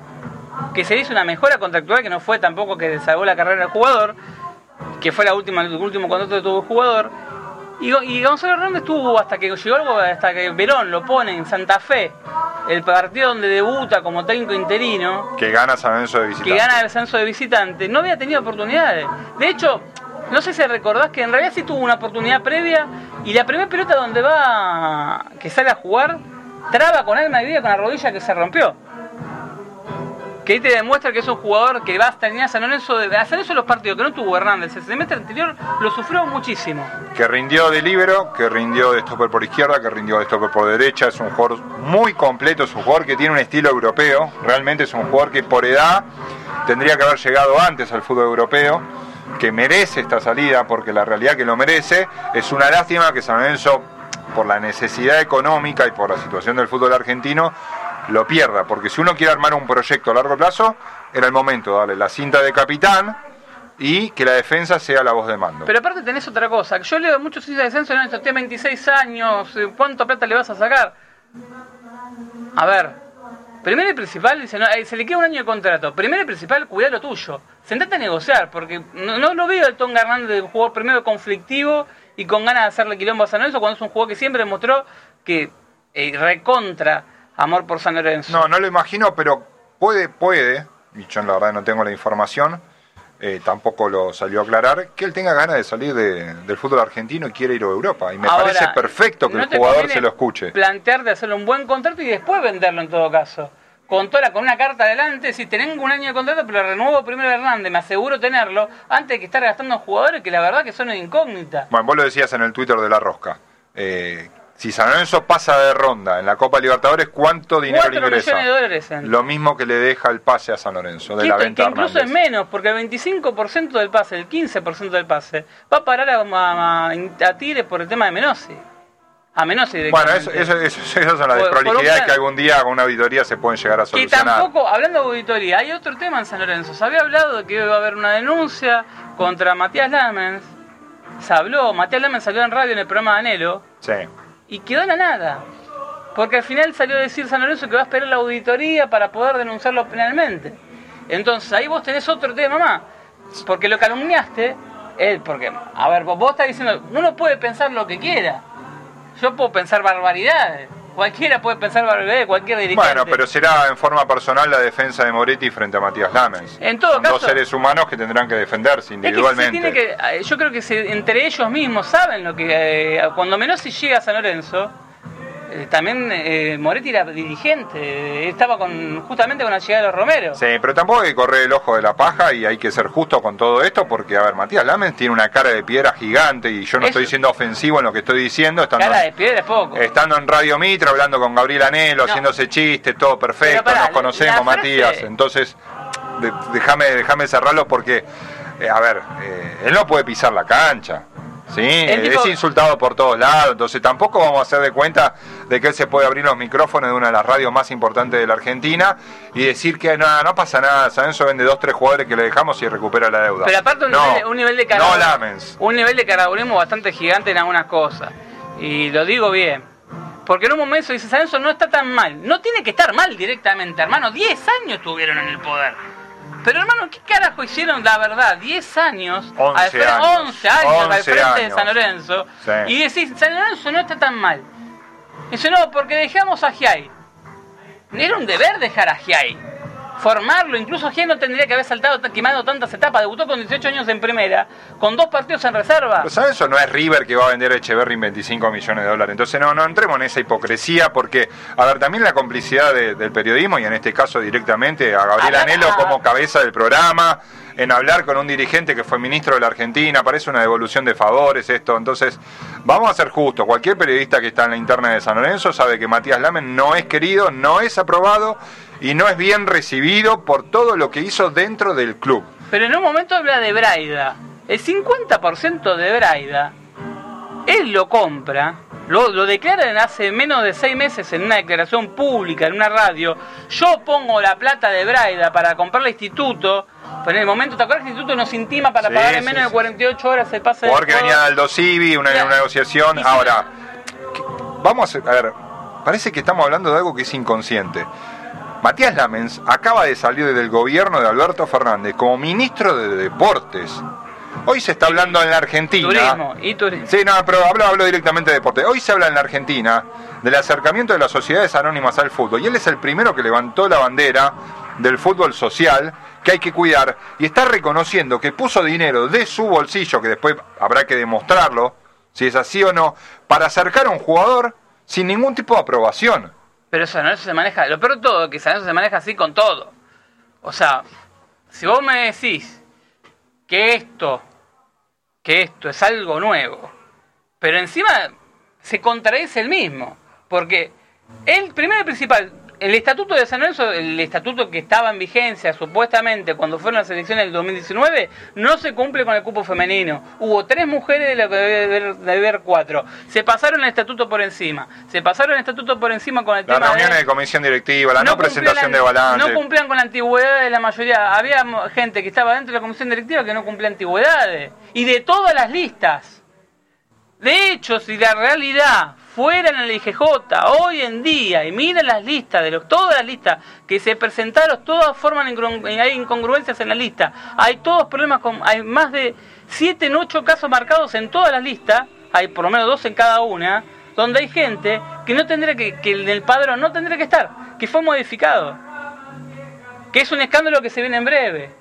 que se le hizo una mejora contractual que no fue tampoco que salvó la carrera del jugador, que fue la última, el último contrato que tuvo el jugador. Y, y Gonzalo Hernández tuvo hasta que llegó algo, hasta que Verón lo pone en Santa Fe, el partido donde debuta como técnico interino, Que gana San Lorenzo de visitante. que gana el descenso de visitante, no había tenido oportunidades. De hecho, no sé si recordás que en realidad sí tuvo una oportunidad previa y la primera pelota donde va, que sale a jugar, traba con alma y vida con la rodilla que se rompió. Que ahí te demuestra que es un jugador que va a terminar a San Lorenzo, de, a San Lorenzo los partidos que no tuvo Hernández el semestre anterior lo sufrió muchísimo. que rindió de libero, que rindió de stopper por izquierda, que rindió de stopper por derecha, es un jugador muy completo, es un jugador que tiene un estilo europeo, realmente es un jugador que por edad tendría que haber llegado antes al fútbol europeo, que merece esta salida porque la realidad que lo merece, es una lástima que San Lorenzo por la necesidad económica y por la situación del fútbol argentino lo pierda, porque si uno quiere armar un proyecto a largo plazo, era el momento de darle la cinta de capitán y que la defensa sea la voz de mando. Pero aparte tenés otra cosa, yo leo muchos hinchas de descenso, no, esto tiene 26 años, eh, ¿cuánto plata le vas a sacar? A ver, primero y principal, dice, no, eh, se le queda un año de contrato. Primero y principal, cuidá lo tuyo. Sentate a negociar, porque no, lo veo el Tonga Hernández de un jugador primero conflictivo y con ganas de hacerle quilombo a San Lorenzo, cuando es un jugador que siempre demostró que eh, recontra amor por San Lorenzo. No, no lo imagino, pero puede, puede, y yo la verdad no tengo la información, eh, tampoco lo salió a aclarar, que él tenga ganas de salir de- del fútbol argentino y quiere ir a Europa. Y me Ahora, parece perfecto que ¿no el jugador se lo escuche. Plantear de hacerle un buen contrato y después venderlo en todo caso. Con toda, con una carta adelante, si tengo un año de contrato, pero renuevo primero a Hernández, me aseguro tenerlo, antes de que estar gastando en jugadores que la verdad que son una incógnita. Bueno, vos lo decías en el Twitter de La Rosca. eh, si San Lorenzo pasa de ronda en la Copa Libertadores, ¿cuánto dinero le 4 ingresa? de dólares. En... Lo mismo que le deja el pase a San Lorenzo de la venta que incluso es menos, porque el 25% del pase, el 15% del pase, va a parar a, a, a Tigres por el tema de Menosi. A Menosi Bueno, eso, eso, eso- esas son las desprolijidades que algún día con una auditoría se pueden llegar a Que solucionar. tampoco, hablando de auditoría, hay otro tema en San Lorenzo. Se había hablado de que iba a haber una denuncia contra Matías Lamens. Se habló, Matías Lamens salió en radio en el programa de Anelo Sí. Y quedó en la nada. Porque al final salió a decir San Lorenzo que va a esperar la auditoría para poder denunciarlo penalmente. Entonces ahí vos tenés otro tema más. Porque lo calumniaste, él, porque, a ver, vos, vos estás diciendo, uno puede pensar lo que quiera. Yo puedo pensar barbaridades. Cualquiera puede pensar barbaridades, cualquier dirigente. Bueno, pero será en forma personal la defensa de Moretti frente a Matías Lamens. En todo Son caso- dos seres humanos que tendrán que defenderse Es que individualmente. se tiene que, eh, yo creo que se- entre ellos mismos saben lo que eh, cuando Menossi llega a San Lorenzo, eh, también eh, Moretti era dirigente, eh, estaba con justamente con la llegada de los Romero. Sí, pero tampoco hay que correr el ojo de la paja y hay que ser justo con todo esto porque, a ver, Matías Lamens tiene una cara de piedra gigante y yo no Eso- estoy siendo ofensivo en lo que estoy diciendo, estando, Cara de piedra es poco. estando en Radio Mitra, hablando con Gabriel Anelo, No. haciéndose chistes, todo perfecto, pará, nos conocemos, frase- Matías. Entonces, de- déjame déjame cerrarlo porque, eh, a ver, él no puede pisar la cancha. Sí, tipo- es insultado por todos lados, entonces tampoco vamos a hacer de cuenta de que él se puede abrir los micrófonos de una de las radios más importantes de la Argentina y decir que nada, no pasa nada, San Enzo vende dos, tres jugadores que le dejamos y recupera la deuda. Pero aparte un, no, nivel, un nivel de No Lamens. un nivel de carabulismo bastante gigante en algunas cosas. Y lo digo bien. Porque en un momento dice, San Lorenzo no está tan mal. No tiene que estar mal directamente, hermano. 10 años estuvieron en el poder. Pero hermano, ¿qué carajo hicieron la verdad? 10 años, 11 al frente- años. 11 años al 11 frente de. San Lorenzo. Sí. Y decís, San Lorenzo no está tan mal. Dice, no, porque dejamos a Giai. Era un deber dejar a Giai. Formarlo, incluso Giai no tendría que haber saltado, quemado tantas etapas. Debutó con 18 años en primera, con dos partidos en reserva. Pero San Enzo no es River que va a vender a Echeverry en 25 millones de dólares. Entonces no, no entremos en esa hipocresía porque, a ver, también la complicidad de- del periodismo y en este caso directamente a Gabriel Ah, Anelo ah. como cabeza del programa, en hablar con un dirigente que fue ministro de la Argentina, parece una devolución de favores esto. Entonces, vamos a ser justos. Cualquier periodista que está en la interna de San Lorenzo sabe que Matías Lamen no es querido, no es aprobado y no es bien recibido por todo lo que hizo dentro del club. Pero en un momento habla de Braida. El 50% de Braida, él lo compra, lo, lo declaran hace menos de seis meses en una declaración pública, en una radio. Yo pongo la plata de Braida para comprar el instituto. Pero en el momento, ¿te acuerdas que el instituto nos intima para Sí, pagar en sí, menos sí, de 48 horas el pase Porque del venía Aldo Civi, una, negociación. Ahora, vamos a, a ver, parece que estamos hablando de algo que es inconsciente. Matías Lamens acaba de salir del gobierno de Alberto Fernández como ministro de Deportes. Hoy se está hablando en la Argentina. Turismo y turismo. Sí, no, pero hablo, hablo directamente de deporte. Hoy se habla en la Argentina del acercamiento de las sociedades anónimas al fútbol. Y él es el primero que levantó la bandera del fútbol social que hay que cuidar y está reconociendo que puso dinero de su bolsillo, que después habrá que demostrarlo, si es así o no, para acercar a un jugador sin ningún tipo de aprobación. Pero no eso se maneja. Lo peor de todo, que San Lorenzo se maneja así con todo. O sea, si vos me decís que esto, que esto es algo nuevo, pero encima se contradice el mismo. Porque el primero y principal, el estatuto de San Lorenzo, el estatuto que estaba en vigencia supuestamente cuando fueron las elecciones del 2019, no se cumple con el cupo femenino. Hubo tres mujeres de lo que debe haber, cuatro. Se pasaron el estatuto por encima. Se pasaron el estatuto por encima con el Las tema reuniones de... de comisión directiva, la no, presentación la- de balance. No cumplían con la antigüedad de la mayoría. Había gente que estaba dentro de la comisión directiva que no cumplía antigüedades. Y de todas las listas. De hecho, si la realidad fuera en el IGJ hoy en día, y mira las listas, de los, todas las listas que se presentaron, todas forman incongru- hay incongruencias en la lista. Hay todos problemas, con, hay más de 7 en 8 casos marcados en todas las listas, hay por lo menos dos en cada una, donde hay gente que no tendría que, que el del padrón no tendría que estar, que fue modificado. Que es un escándalo que se viene en breve.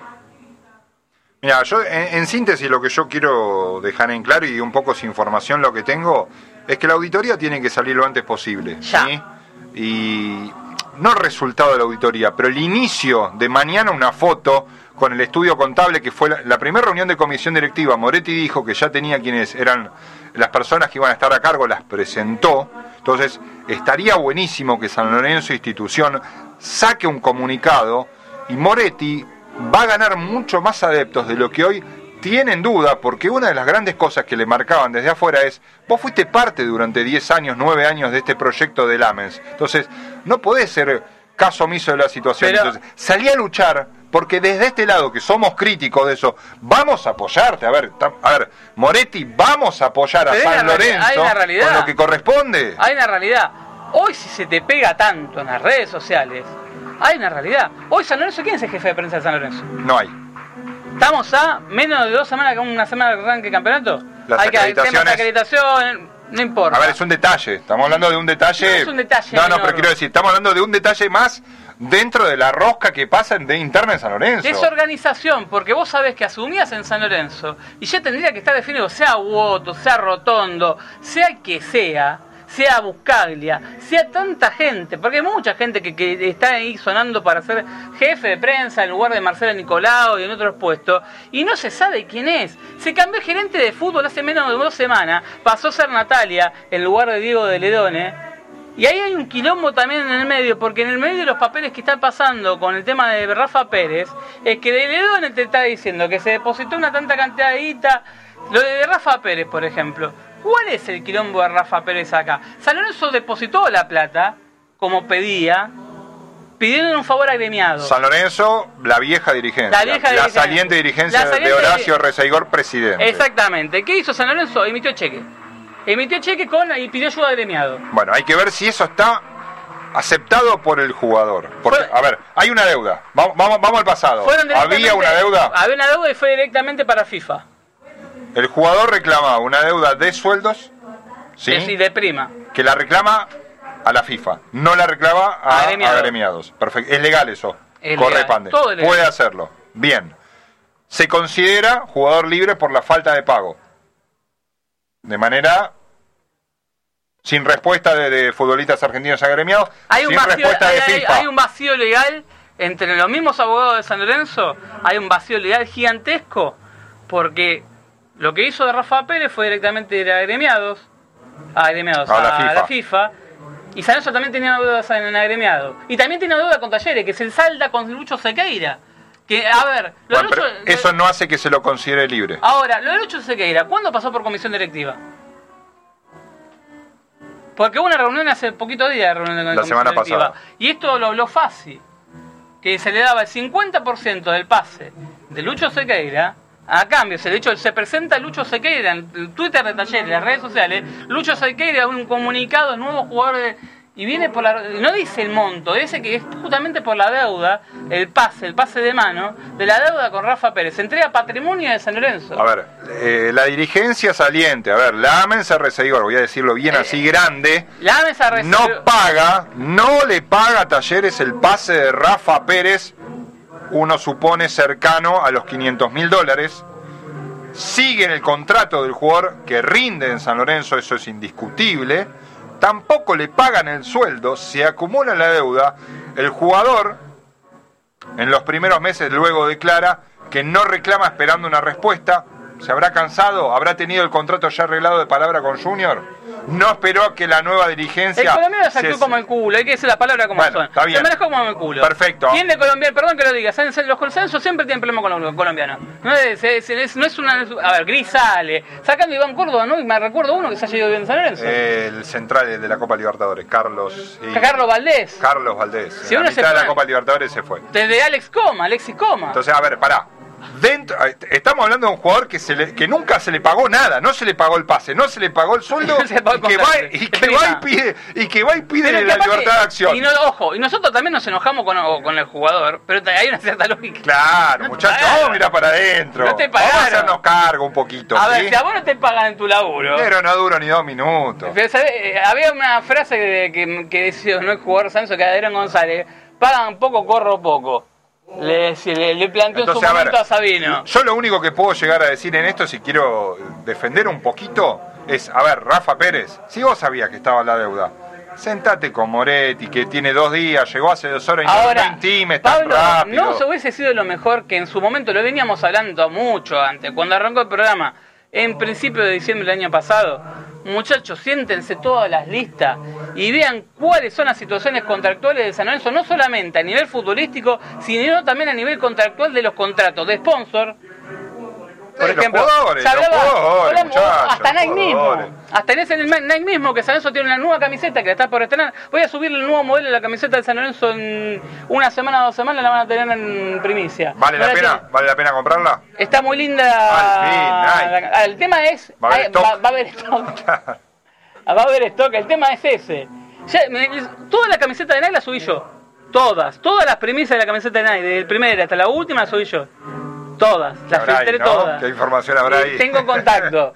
Mira, yo en, en síntesis lo que yo quiero dejar en claro y un poco sin información lo que tengo es que la auditoría tiene que salir lo antes posible. Ya. ¿sí? Y no el resultado de la auditoría, pero el inicio de mañana una foto con el estudio contable que fue la, la primera reunión de comisión directiva. Moretti dijo que ya tenía quienes eran las personas que iban a estar a cargo, las presentó. Entonces, estaría buenísimo que San Lorenzo Institución saque un comunicado y Moretti va a ganar mucho más adeptos de lo que hoy tienen duda, porque una de las grandes cosas que le marcaban desde afuera es, vos fuiste parte durante 10 años, 9 años de este proyecto de Lamens. Entonces, no podés ser caso omiso de la situación. Pero- Entonces, salí a luchar, porque desde este lado, que somos críticos de eso, vamos a apoyarte. A ver, a ver, Moretti, vamos a apoyar a Pero San Lorenzo hay una realidad. con lo que corresponde. Hay una realidad. Hoy si se te pega tanto en las redes sociales, hay una realidad. Hoy San Lorenzo, ¿quién es el jefe de prensa de San Lorenzo? No hay. Estamos a menos de dos semanas, que una semana de arranque de campeonato. Las hay que acreditaciones- acreditación, no importa. A ver, es un detalle. Estamos hablando de un detalle. No es un detalle No, no, menor. pero quiero decir, estamos hablando de un detalle más dentro de la rosca que pasa de interna en San Lorenzo. Es organización, porque vos sabés que asumías en San Lorenzo y ya tendría que estar definido, sea Woto, sea Rotondo, sea el que sea, sea Buscaglia, sea tanta gente, porque hay mucha gente que, que está ahí sonando para ser jefe de prensa en lugar de Marcelo Nicolau y en otros puestos, y no se sabe quién es. Se cambió gerente de fútbol hace menos de dos semanas, pasó a ser Natalia en lugar de Diego de Ledone. Y ahí hay un quilombo también en el medio, porque en el medio de los papeles que están pasando con el tema de Rafa Pérez, es que de Ledone te está diciendo que se depositó una tanta cantidad de guita. Lo de Rafa Pérez, por ejemplo. ¿Cuál es el quilombo de Rafa Pérez acá? San Lorenzo depositó la plata, como pedía, pidiendo un favor agremiado. San Lorenzo, la vieja dirigencia. La vieja dirigencia. saliente dirigencia La saliente de Horacio Rezaigor, presidente. Exactamente. ¿Qué hizo San Lorenzo? Emitió cheque. Emitió cheque con y pidió ayuda agremiado. Bueno, hay que ver si eso está aceptado por el jugador. Porque, Fue- a ver, hay una deuda. Vamos, vamos, vamos al pasado. Había una deuda. Había una deuda y fue directamente para FIFA. El jugador reclamaba una deuda de sueldos, ¿sí? Es decir, de prima. que la reclama a la FIFA, no la reclama a Agremiado. agremiados. Perfecto. Es legal eso. Es Corre. Pande. Puede hacerlo. Bien. Se considera jugador libre por la falta de pago. De manera sin respuesta de, de futbolistas argentinos agremiados, Hay un, sin vacío, respuesta de hay- FIFA. hay un vacío legal entre los mismos abogados de San Lorenzo. Hay un vacío legal gigantesco porque lo que hizo de Rafa Pérez fue directamente ir a agremiados, a agremiados, A la a FIFA. la FIFA. Y San Lorenzo también tenía deudas en agremiado. Y también tiene deuda con Talleres, que se salda con Lucho Sequeira. Que, a ver, lo de Bueno, Lucho- eso no hace que se lo considere libre. Ahora, lo de Lucho Sequeira, ¿cuándo pasó por comisión directiva? Porque hubo una reunión hace poquito días de reunión de La comisión semana directiva. pasada. Y esto lo habló Fácil, que se le daba el 50% del pase de Lucho Sequeira. A cambio, se, de hecho, se presenta Lucho Sequeira en Twitter de Talleres, en las redes sociales. Lucho Sequeira, un comunicado, nuevo jugador de, Y viene por la. No dice el monto, dice que es justamente por la deuda, el pase, el pase de mano, de la deuda con Rafa Pérez. Se entrega patrimonio de San Lorenzo. A ver, eh, la dirigencia saliente, a ver, la Amensa Reseguidor, voy a decirlo bien Eh, así grande, La mesa recibe- no paga, no le paga a Talleres el pase de Rafa Pérez, uno supone cercano a los 500 mil dólares. Sigue el contrato del jugador que rinde en San Lorenzo, eso es indiscutible. Tampoco le pagan el sueldo, se acumula la deuda. El jugador, en los primeros meses, luego declara que no reclama esperando una respuesta. ¿Se habrá cansado? ¿Habrá tenido el contrato ya arreglado de palabra con Junior? No esperó que la nueva dirigencia. El colombiano se actuó como el culo, hay que decir la palabra como Bueno, son. está bien. Se manejó como el culo. Perfecto. ¿Quién de colombiano? Perdón que lo diga, los consensos siempre tienen problemas con los colombianos. No es, es- es- no es una. A ver, Gris sale. Sacando a Iván Córdoba, ¿no? Y me recuerdo uno que se haya ido bien en San Lorenzo. El central de la Copa Libertadores, Carlos. y- Carlos Valdés. Carlos Valdés. Si en uno la se mitad de la Copa Libertadores se fue. Desde Alex Coma, Alexis Coma. Entonces, a ver, pará. Dentro, estamos hablando de un jugador que, se le- que nunca se le pagó nada, no se le pagó el pase, no se le pagó el sueldo y, que va, y De que prima. va y pide y que va y pide Pero que la libertad de acción. Y no, ojo, y nosotros también nos enojamos con, con el jugador, pero hay una cierta lógica. Claro, No muchachos, pagaron. vamos a mirar para adentro. No te vamos a pagaron. hacernos cargo un poquito. A ¿sí? ver, si a vos no te pagan en tu laburo. Pero no duro ni dos minutos. Eh, Había una frase que, que, que decía, no el jugador Sanso, que Adrián González, pagan poco, corro poco. Le, le, le planteó en su Entonces, a momento ver, a, Sabino. Yo lo único que puedo llegar a decir en esto, si quiero defender un poquito, es, a ver, Rafa Pérez, si vos sabías que estaba la deuda, sentate con Moretti, que tiene dos días, llegó hace dos horas y no- Ahora, no intimes tan Pablo, rápido. no se hubiese sido lo mejor que en su momento lo veníamos hablando mucho antes, cuando arrancó el programa, en principio de diciembre del año pasado. Muchachos, siéntense todas las listas y vean cuáles son las situaciones contractuales de San Lorenzo, no solamente a nivel futbolístico, sino también a nivel contractual de los contratos de sponsor. Por los ejemplo, jugadores, se hablaba- los jugadores, hablamos- muchachos, hasta Nike mismo, hasta en ese Nike mismo que San Lorenzo tiene una nueva camiseta que la está por estrenar. Voy a subir el nuevo modelo de la camiseta de San Lorenzo en una semana o dos semanas, la van a tener en primicia. ¿Vale la la pena? tiene- ¿Vale la pena comprarla? Está muy linda. Al fin, Nike. la- el tema es. Va a haber hay- va- va a haber stock. Va a haber stock. El tema es ese. Ya, me- toda la camiseta de Nike la subí yo. Todas. Todas las premisas de la camiseta de Nike, desde el primero hasta la última, la subí yo. Todas. Las filtré ¿no? todas. ¿Qué información habrá ahí? Tengo contacto.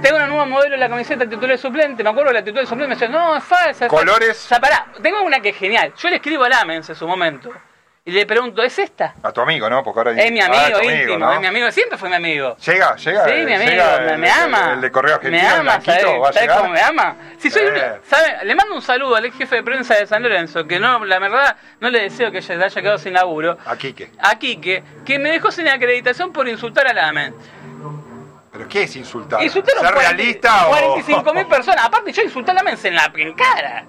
Tengo una nueva modelo de la camiseta titular suplente. Me acuerdo que la titular suplente me decía, no, es falsa. es falsa". ¿Colores? O sea, pará, tengo una que es genial. Yo le escribo a Lamens en su momento. Y le pregunto, ¿es esta? A tu amigo, ¿no? Porque ahora Es mi Ah, amigo íntimo, ¿no? es mi amigo, siempre fue mi amigo. Llega, llega. Sí, mi amigo, llega me, el- me ama. El, de Correo Argentino, Me el ama, Blanquito, ¿sabes? va a ¿Sabes llegar. cómo me ama? Si soy, Eh. ¿sabe? Le mando un saludo al ex jefe de prensa de San Lorenzo, que no, la verdad, no le deseo que se haya quedado sin laburo. A Quique. A Quique, que me dejó sin acreditación por insultar a Lamen. ¿Pero qué es insultar? Insultaron ¿Ser 40 realista o...? 45 mil personas. Aparte, yo insulté a Lamen en la en cara.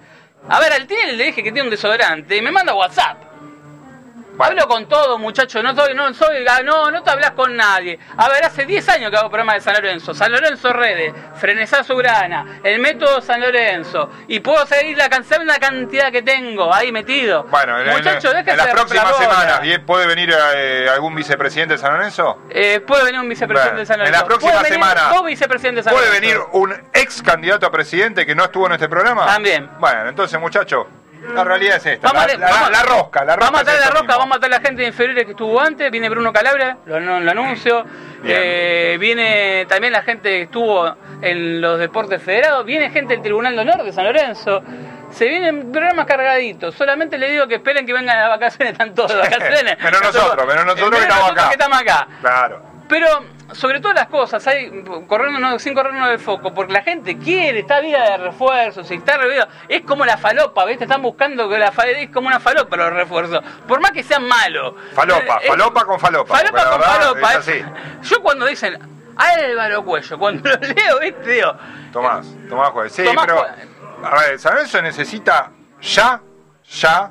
A ver, al Tinel le dije que tiene un desodorante y me manda WhatsApp. Bueno, Hablo con todo, muchacho, no soy, no soy, ah, no, no te hablas con nadie. A ver, hace 10 años que hago programa de San Lorenzo, San Lorenzo Redes, Frenesá Subrana, el método San Lorenzo, y puedo seguir la canción la cantidad que tengo ahí metido. Bueno, en, en- muchacho, en déjese las próximas semanas. ¿puede venir eh, algún vicepresidente de San Lorenzo? Eh, puede venir un vicepresidente Bueno, de San en Lorenzo. la próxima Puede venir semana, Dos vicepresidentes de San ¿Puede venir un ex candidato a presidente que no estuvo en este programa? También. Bueno, entonces, muchachos, la realidad es esta. Vamos la, a- la- vamos- la rosca, la rosca. Vamos a es la rosca, mismo. vamos a traer la gente de inferiores que estuvo antes. Viene Bruno Calabria, lo, lo anuncio. Eh, viene también la gente que estuvo en los deportes federados. Viene gente del Tribunal de Honor de San Lorenzo. Se vienen programas cargaditos. Solamente le digo que esperen que vengan las vacaciones, están todos de vacaciones. Menos nosotros, menos nosotros que estamos acá. que estamos acá. Claro. Pero sobre todas las cosas, hay corriendo sin corrernos del foco, porque la gente quiere, está vida de refuerzos, y está revido. Es como la falopa, ¿viste? Están buscando que la fa- es como una falopa los refuerzos. Por más que sean malos. Falopa, falopa con falopa. Falopa con verdad falopa. es así. Yo cuando dicen Álvaro Cuello, cuando lo leo, ¿viste? Digo, Tomás, Tomás Juez. Sí, Tomás pero. Juez. A ver, San Lorenzo necesita ya, ya,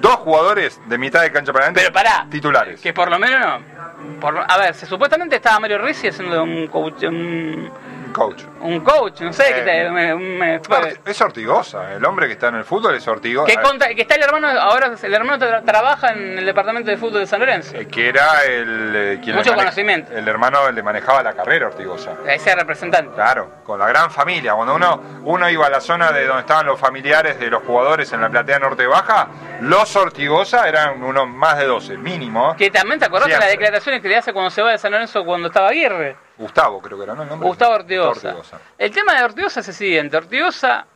dos jugadores de mitad de cancha para adelante pero pará. titulares. Que por lo menos no. Por, lo- a ver, se, supuestamente estaba Mario Rizzi haciendo un coach. Un, Coach. Un coach, no sé, Eh. que me- me- Es Ortigosa, el hombre que está en el fútbol es Ortigosa. Que, conta- que está el hermano, ahora el hermano tra- trabaja en el departamento de fútbol de San Lorenzo. Eh, que era el eh, quien Mucho conocimiento. El hermano le manejaba la carrera Ortigosa. Ese representante. Claro, con la gran familia. Cuando uno, uno iba a la zona de donde estaban los familiares de los jugadores en la platea norte baja, los Ortigosa eran unos más de 12, mínimo. Que también te acordás de las declaraciones que le hace cuando se va de San Lorenzo cuando estaba Aguirre. Gustavo, creo que era, ¿no? El nombre? Gustavo Ortigosa. Ortigosa. El tema de Ortigosa es el siguiente. Ortigosa,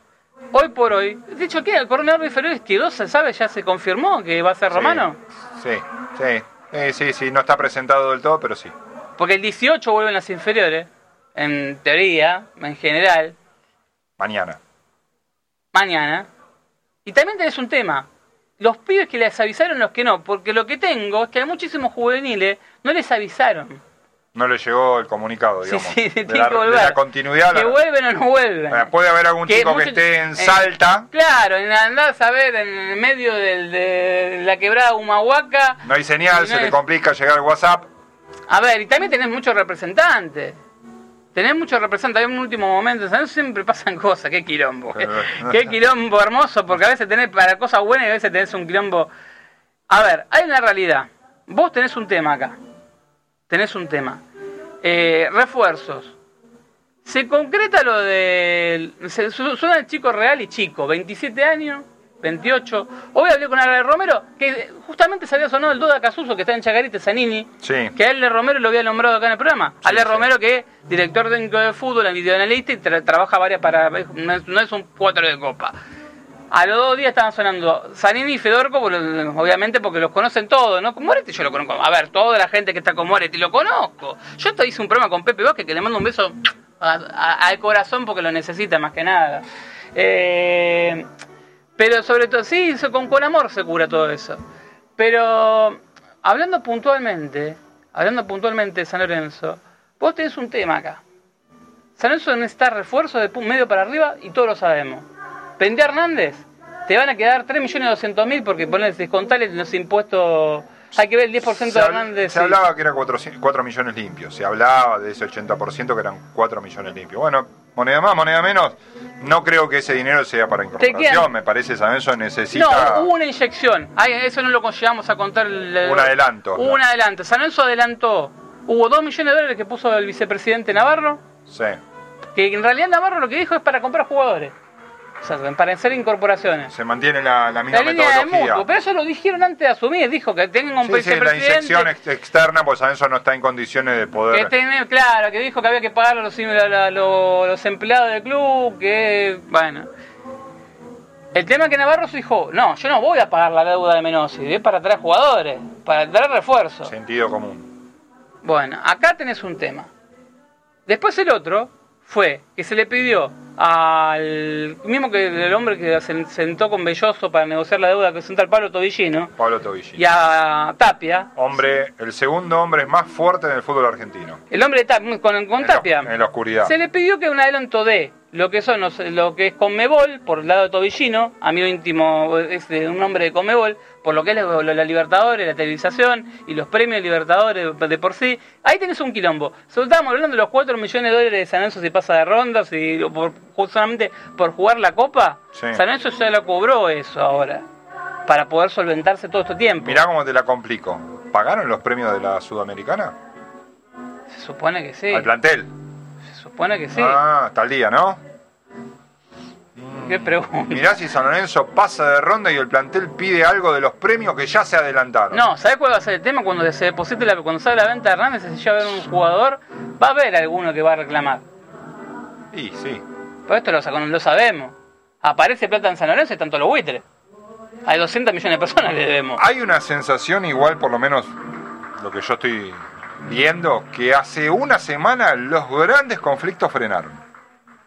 hoy por hoy, de hecho, ¿qué? El coronel de inferiores quedó, se sabe, ya se confirmó que va a ser Sí, romano. Sí, sí. Eh, sí, sí, no está presentado del todo, pero sí. Porque el 18 vuelven las inferiores, en teoría, en general, Mañana. mañana. Y también tenés un tema. Los pibes que les avisaron, los que no. Porque lo que tengo es que a muchísimos juveniles no les avisaron. No le llegó el comunicado, Sí, digamos. sí, de, tiene la, que de volver. la continuidad. Que la- vuelven o no vuelven. Puede haber algún Que chico que esté en eh, Salta. claro, en andás a ver, en el medio del- de la quebrada Humahuaca. No hay señal, se no le es- complica llegar al WhatsApp. A ver, y también tenés muchos representantes. Tenés muchos representantes. Hay un último momento. ¿sabes? Siempre pasan cosas. Qué quilombo. Qué, qué quilombo hermoso. Porque a veces tenés para cosas buenas y a veces tenés un quilombo. A ver, hay una realidad. Vos tenés un tema acá. Tenés un tema. Eh, refuerzos. Se concreta lo de. se- Suena el chico real y chico. 27 años, 28. Hoy hablé con Ale Romero, que justamente se había sonado el Doda Casuso, que está en Chacarita, Zanini. Sí. Que a Ale Romero lo había nombrado acá en el programa. Ale sí. Romero, que es director técnico de fútbol, videoanalista y tra- trabaja varias para. No es, no es un cuatro de copa. A los dos días estaban sonando Zanini y Fedorco, obviamente porque los conocen todos, ¿no? Moretti yo lo conozco. A ver, toda la gente que está con Moretti lo conozco. Yo hasta hice un programa con Pepe Vázquez que le mando un beso al corazón porque lo necesita más que nada. Eh, Pero sobre todo, sí, con, con amor se cura todo eso. Pero hablando puntualmente, hablando puntualmente de San Lorenzo, vos tenés un tema acá. San Lorenzo necesita refuerzo de medio para arriba y todos lo sabemos. Pendé a Hernández, te van a quedar 3.200.000 porque pones descontarle los impuestos. Hay que ver el 10% de Se, habl- Hernández. se y- hablaba que era 4, millones limpios. Se hablaba de ese 80% que eran 4 millones limpios. Bueno, moneda más, moneda menos. No creo que ese dinero sea para incorporación. Me parece San Lorenzo necesita. No, hubo una inyección. Ay, eso no lo llegamos a contar. el- Un adelanto. Hubo un adelanto. San Lorenzo adelantó. Hubo 2 millones de dólares que puso el vicepresidente Navarro. Sí. Que en realidad Navarro lo que dijo es para comprar jugadores. O sea, para hacer incorporaciones. Se mantiene la, la misma La línea de metodología. mutuo. Pero eso lo dijeron antes de asumir. Dijo que tengan un Sí, sí, la vicepresidente. inyección ex- externa, pues San Lorenzo no está en condiciones de que poder. claro, que dijo que había que pagar a los, a la- los, los empleados del club, que bueno. El tema es que Navarro se dijo, no, yo no voy a pagar la deuda de Menosi, es para traer jugadores, para traer refuerzos. Sentido común. Bueno, acá tenés un tema. Después el otro fue que se le pidió al mismo que el hombre que se sentó con Belloso para negociar la deuda que sentó al Pablo Tobillino Pablo Tobillini. y a Tapia, Hombre, el segundo hombre más fuerte del fútbol argentino. el hombre de Tapia, con, con En Tapia, en la oscuridad. se le pidió que un adelanto de lo que son los- lo que es Conmebol, por el lado de Tobillino, amigo íntimo, es de un hombre de Conmebol, por lo que es la, la Libertadores, la televisación y los premios Libertadores de por sí. Ahí tenés un quilombo. Soltábamos hablando de los 4 millones de dólares de San Lorenzo si pasa de rondas y por, solamente por jugar la Copa. Sí. San Lorenzo ya lo cobró eso ahora, para poder solventarse todo este tiempo. Mirá cómo te la complico. ¿Pagaron los premios de la Sudamericana? Se supone que sí. Al plantel. Supone que sí. Ah, hasta el día, ¿no? ¿Qué pregunta? Mirá si San Lorenzo pasa de ronda y el plantel pide algo de los premios que ya se adelantaron. No, ¿sabes cuál va a ser el tema? Cuando se deposite la, cuando sale la venta de Hernández y se lleva a ver un jugador, va a haber alguno que va a reclamar. Y sí. Pero esto lo, sa- lo sabemos. Aparece plata en San Lorenzo y tanto los buitres. Hay 200 millones de personas le debemos. Hay una sensación igual, por lo menos lo que yo estoy viendo, que hace una semana los grandes conflictos frenaron.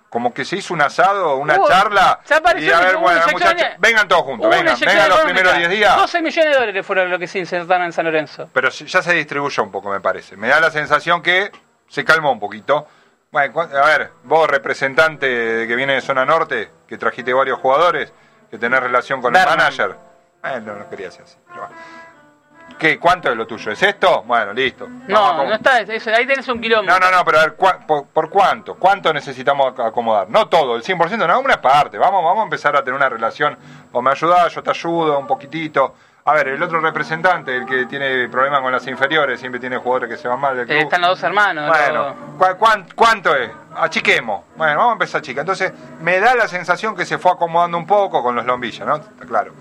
Como que se hizo un asado, una Hubo- charla. se y a ver, bueno, muchachos, vengan todos juntos, vengan, vengan los primeros 10 días. 12 millones de dólares fueron lo que se insertaron en San Lorenzo. Pero ya se distribuyó un poco, me parece. Me da la sensación que se calmó un poquito. Bueno, a ver, vos representante que viene de zona norte, que trajiste varios jugadores, que tenés relación con Berman. el manager. Eh, no, no quería ser así. pero bueno. ¿Qué, ¿Cuánto es lo tuyo? ¿Es esto? Bueno, listo. No, no está, eso- ahí tenés un quilombo. No, no, no, pero a ver, ¿cuá- por, por cuánto? ¿Cuánto necesitamos ac- acomodar? No todo, el 100%, no, una parte. Vamos, vamos a empezar a tener una relación. Vos me ayudás, yo te ayudo un poquitito. A ver, el otro representante, el que tiene problemas con las inferiores, siempre tiene jugadores que se van mal del club. Eh, están los dos hermanos. Bueno, los- ¿cu- cuán- ¿cuánto es? Achiquemos. Bueno, vamos a empezar a chica. Entonces, me da la sensación que se fue acomodando un poco con los lombillas, ¿no? Está claro.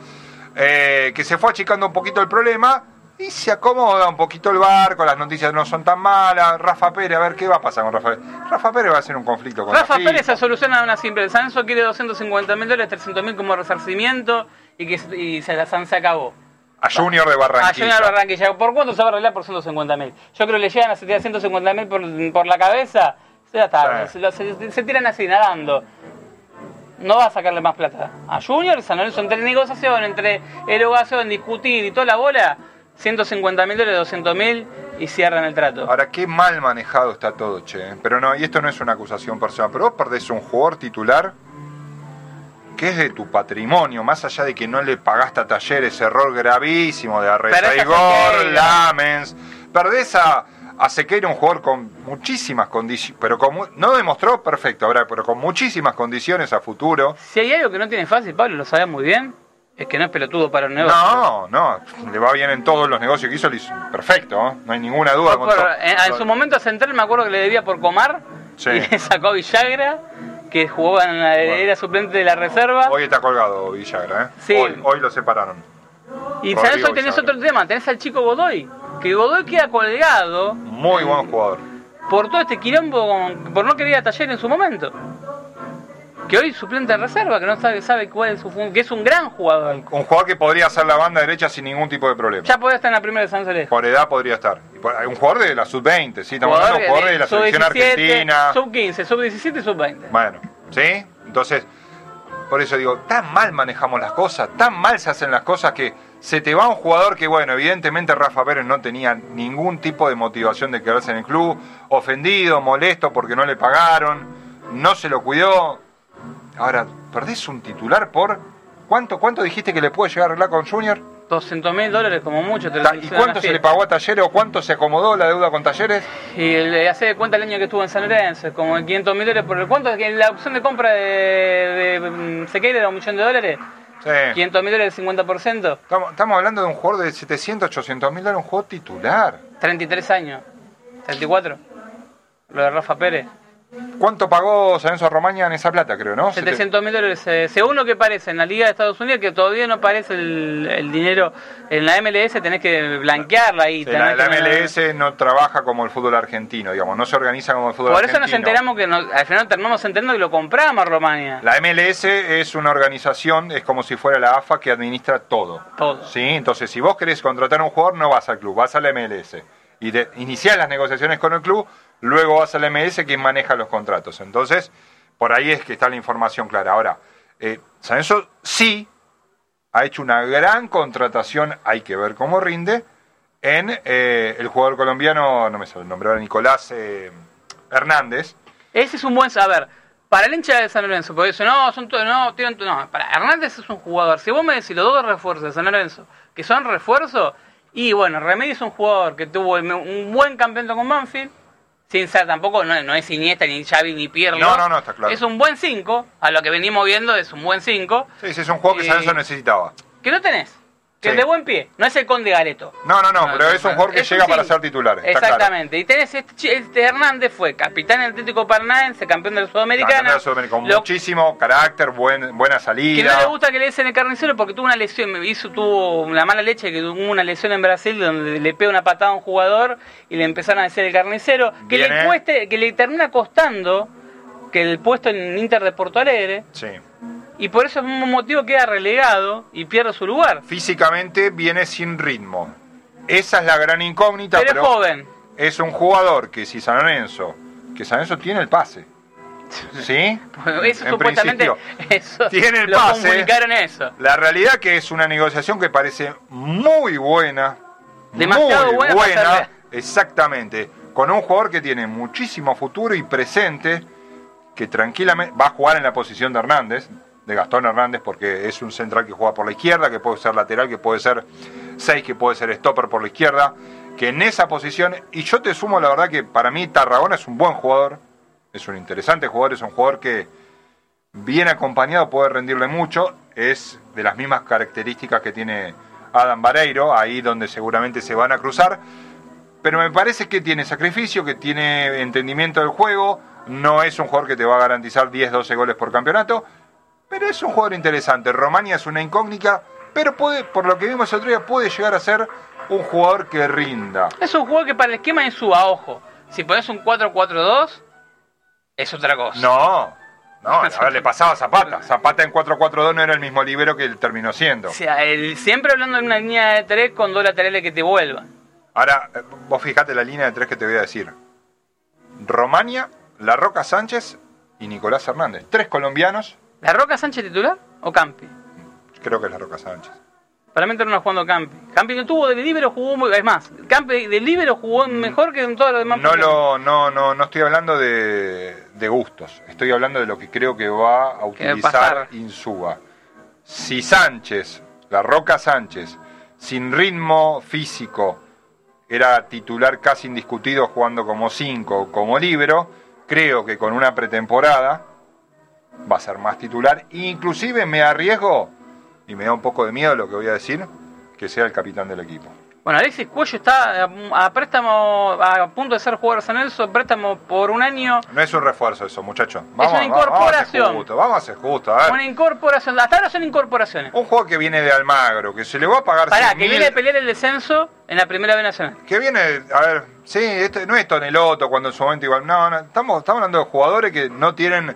Eh, que se fue achicando un poquito el problema y se acomoda un poquito el barco, las noticias no son tan malas. Rafa Pérez, a ver qué va a pasar con Rafa Pérez. Rafa Pérez va a hacer un conflicto con Rafa. Pérez se soluciona una simple. El Sanso quiere 250 mil dólares, 300 mil como resarcimiento y que se- y se la San se acabó. A Junior de A Barranquilla. Junior Barranquilla. ¿Por cuánto se va a arreglar? Por 150 mil. Yo creo que le llegan a tirar 150 mil por, por la cabeza. Ya está, Sí. se, se- se tiran así, nadando. No va a sacarle más plata. A Junior San Lorenzo, entre negociación, entre erogación, discutir y toda la bola, 150 mil dólares, 200 mil y cierran el trato. Ahora, qué mal manejado está todo, che. Pero no, y esto no es una acusación personal, pero vos perdés un jugador titular que es de tu patrimonio, más allá de que no le pagaste a Talleres, error gravísimo de Perdés a Arreza Sequeira. Lamens. Perdés a, a Sequeira, un jugador con muchísimas condiciones, pero con no demostró perfecto, ahora, pero con muchísimas condiciones a futuro. Si hay algo que no tiene fácil, Pablo, lo sabe muy bien, es que no es pelotudo para un negocio. No, no, le va bien en todos los negocios que hizo, lo hizo perfecto, ¿no? No hay ninguna duda. Con por- todo. en, en su momento a Central me acuerdo que le debía por Comar Sí. y le sacó a Villagra, que jugó en la, Bueno. era suplente de la reserva. Hoy está colgado Villagra, ¿eh? Sí. Hoy, hoy lo separaron. y Rodrigo sabes hoy tenés Villagra. otro tema, tenés al chico Godoy, que Godoy queda colgado Muy buen jugador. por todo este quilombo, con- por no querer ir a taller en su momento. Que hoy suplente de reserva, que no sabe, sabe cuál es su fun- que es un gran jugador. Un jugador que podría hacer la banda derecha sin ningún tipo de problema. Ya podía estar en la primera de San Celeste. Por edad podría estar. Y por- Un jugador de la sub-20, sí, estamos hablando de un jugador de la selección sub-17, argentina. Sub 15, sub 17 y sub 20. Bueno, ¿sí? Entonces, Por eso digo, tan mal manejamos las cosas, tan mal se hacen las cosas que se te va un jugador que, bueno, evidentemente Rafa Pérez no tenía ningún tipo de motivación de quedarse en el club, ofendido, molesto porque no le pagaron, no se lo cuidó. Ahora, perdés un titular por... ¿Cuánto, cuánto dijiste que le puede llegar a arreglar con Junior? 200 mil dólares como mucho. te lo ¿Y cuánto se le pagó a Talleres o cuánto se acomodó la deuda con Talleres? Y le hace de cuenta el año que estuvo en San Lorenzo, como en 500 mil dólares por el cuánto, la opción de compra de, de mm, Sequeira era un millón de dólares, Sí. 500 mil dólares, 50%, Estamos, estamos hablando de un jugador de 700, 800 mil dólares, un jugador titular. 33 años, 34, lo de Rafa Pérez. ¿Cuánto pagó San Lorenzo a Romaña en esa plata, creo, no? 700 mil dólares, eh, según lo que parece en la Liga de Estados Unidos, que todavía no aparece el, el dinero en la MLS, tenés que blanquearla ahí. Sí, la, la MLS no trabaja como el fútbol argentino, digamos, no se organiza como el fútbol Por eso argentino. nos enteramos que nos- al final terminamos entendiendo que lo compramos a Romania. La MLS es una organización, es como si fuera la AFA que administra todo. Todo. ¿Sí? Entonces, si vos querés contratar a un jugador, no vas al club, vas a la MLS. Y de, iniciás las negociaciones con el club, luego vas a la MLS quien maneja los contratos. Entonces, por ahí es que está la información clara. Ahora, eh, San Lorenzo sí ha hecho una gran contratación, hay que ver cómo rinde, en eh, el jugador colombiano, no me sale el nombre ahora, Nicolás eh, Hernández. Ese es un buen saber. Para el hincha de San Lorenzo, porque eso no, son todos, no, tienen, no, para Hernández es un jugador. Si vos me decís los dos refuerzos de San Lorenzo, que son refuerzos, y bueno, Remedi es un jugador que tuvo un buen campeonato con Banfield, sin ser tampoco, no, no es Iniesta, ni Xavi, ni Pirlo. No, no, no, está claro. Es un buen 5, a lo que venimos viendo es un buen 5, Sí, sí, es un jugador que Eh, San Lorenzo necesitaba. que no tenés, que es de buen pie, no es el Conde Gareto. No, no, no, No, pero es un jugador que un llega para ser titular. claro. Exactamente. Y tenés este, este Hernández, fue capitán del Atlético Paranaense, campeón de la Campeón Sudamericana. de la Sudamericana, Con Lo- muchísimo carácter, buen, buena que salida. no le gusta que le dicen el carnicero porque tuvo una lesión, me hizo, tuvo una mala leche, que tuvo una lesión en Brasil donde le pega una patada a un jugador y le empezaron a decir el carnicero, que le cueste, que le termina costando que el puesto en Inter de Porto Alegre, Sí. Y por eso es un motivo queda relegado y pierde su lugar. Físicamente viene sin ritmo. Esa es la gran incógnita, Pero pero, es joven. es un jugador que si San Lorenzo, que San Lorenzo tiene el pase. ¿Sí? Eso En supuestamente principio, eso, tiene el lo pase. comunicaron eso. La realidad que es una negociación que parece muy buena. Demasiado muy buena. Exactamente. Con un jugador que tiene muchísimo futuro y presente, que tranquilamente va a jugar en la posición de Hernández, de Gastón Hernández, porque es un central que juega por la izquierda, que puede ser lateral, que puede ser 6, que puede ser stopper por la izquierda, que en esa posición, y yo te sumo la verdad que para mí Tarragona es un buen jugador, es un interesante jugador, es un jugador que bien acompañado puede rendirle mucho, es de las mismas características que tiene Adam Vareiro, ahí donde seguramente se van a cruzar, pero me parece que tiene sacrificio, que tiene entendimiento del juego, no es un jugador que te va a garantizar 10, 12 goles por campeonato, pero es un jugador interesante. Romania es una incógnita, pero puede, por lo que vimos el otro día, puede llegar a ser un jugador que rinda. Es un juego que para el esquema es su a ojo. Si pones un 4-4-2, es otra cosa. No, no, a ver, le pasaba a Zapata. Zapata en 4-4-2 no era el mismo libero que él terminó siendo. O sea, el- siempre hablando de una línea de tres con dos laterales que te vuelvan. Ahora, eh, vos fijate la línea de tres que te voy a decir. Romania, La Roca Sánchez y Nicolás Hernández. Tres colombianos, ¿La Roca Sánchez titular o Campi? creo que es La Roca Sánchez. Para mí terminó jugando Campi. Campi no tuvo de libero, jugó muy... Es más, Campi de libero jugó mejor que en todos los demás. No, lo, no, no, no estoy hablando de, de gustos. Estoy hablando de lo que creo que va a utilizar. Insuba. Si Sánchez, La Roca Sánchez, sin ritmo físico, era titular casi indiscutido jugando como 5, como libero, creo que con una pretemporada va a ser más titular. Inclusive me arriesgo, y me da un poco de miedo lo que voy a decir, que sea el capitán del equipo. Bueno, Alexis Cuello está a, préstamo, a punto de ser jugador de San Nelson, préstamo por un año. No es un refuerzo eso, muchachos. una incorporación. Vamos a ser justos, vamos a ser justos. A ver, Una incorporación. Hasta ahora son incorporaciones. un juego que viene de Almagro, que se le va a pagar Pará, 100 que viene a pelear el descenso en la primera B nacional. que viene, a ver, sí, este no es Toneloto cuando en su momento igual, no, no, estamos, estamos hablando de jugadores que no tienen,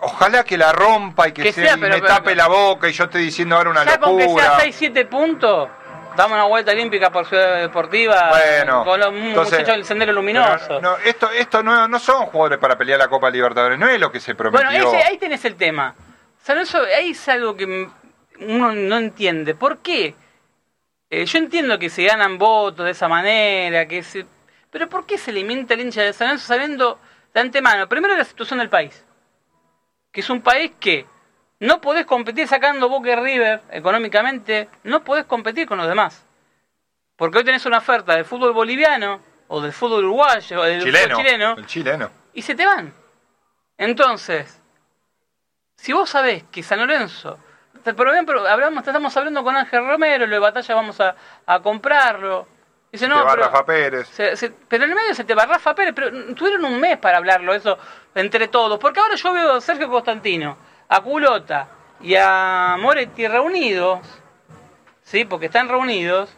ojalá que la rompa y que, Que sea, sea, y pero- me pero- tape la boca y yo estoy diciendo ahora una Ya con que locura. sea 6-7 puntos, damos una vuelta olímpica por Ciudad Deportiva Bueno, con los entonces- muchachos del Sendero Luminoso. No, esto, esto no, no son jugadores para pelear la Copa Libertadores, no es lo que se bueno, prometió. ese, ahí tenés el tema. San Lorenzo, ahí es algo que uno no entiende. ¿Por qué? Eh, yo entiendo que se ganan votos de esa manera, que se... pero ¿por qué se alimenta el hincha de San Lorenzo sabiendo de antemano, primero la situación del país? Que es un país que no podés competir sacando Boca y River económicamente, no podés competir con los demás. Porque hoy tenés una oferta del fútbol boliviano, o del fútbol uruguayo, o del Chileno. fútbol chileno, El chileno. y se te van. Entonces, si vos sabés que San Lorenzo, te- por ejemplo, hablamos, estamos hablando con Ángel Romero, lo de batalla vamos a, a comprarlo. Dice, no, Te va pero, Rafa Pérez. se- se- pero en el medio se te va Rafa Pérez, pero tuvieron un mes para hablarlo, eso, entre todos. Porque ahora yo veo a Sergio Constantino, a Culota y a Moretti reunidos, ¿sí? Porque están reunidos,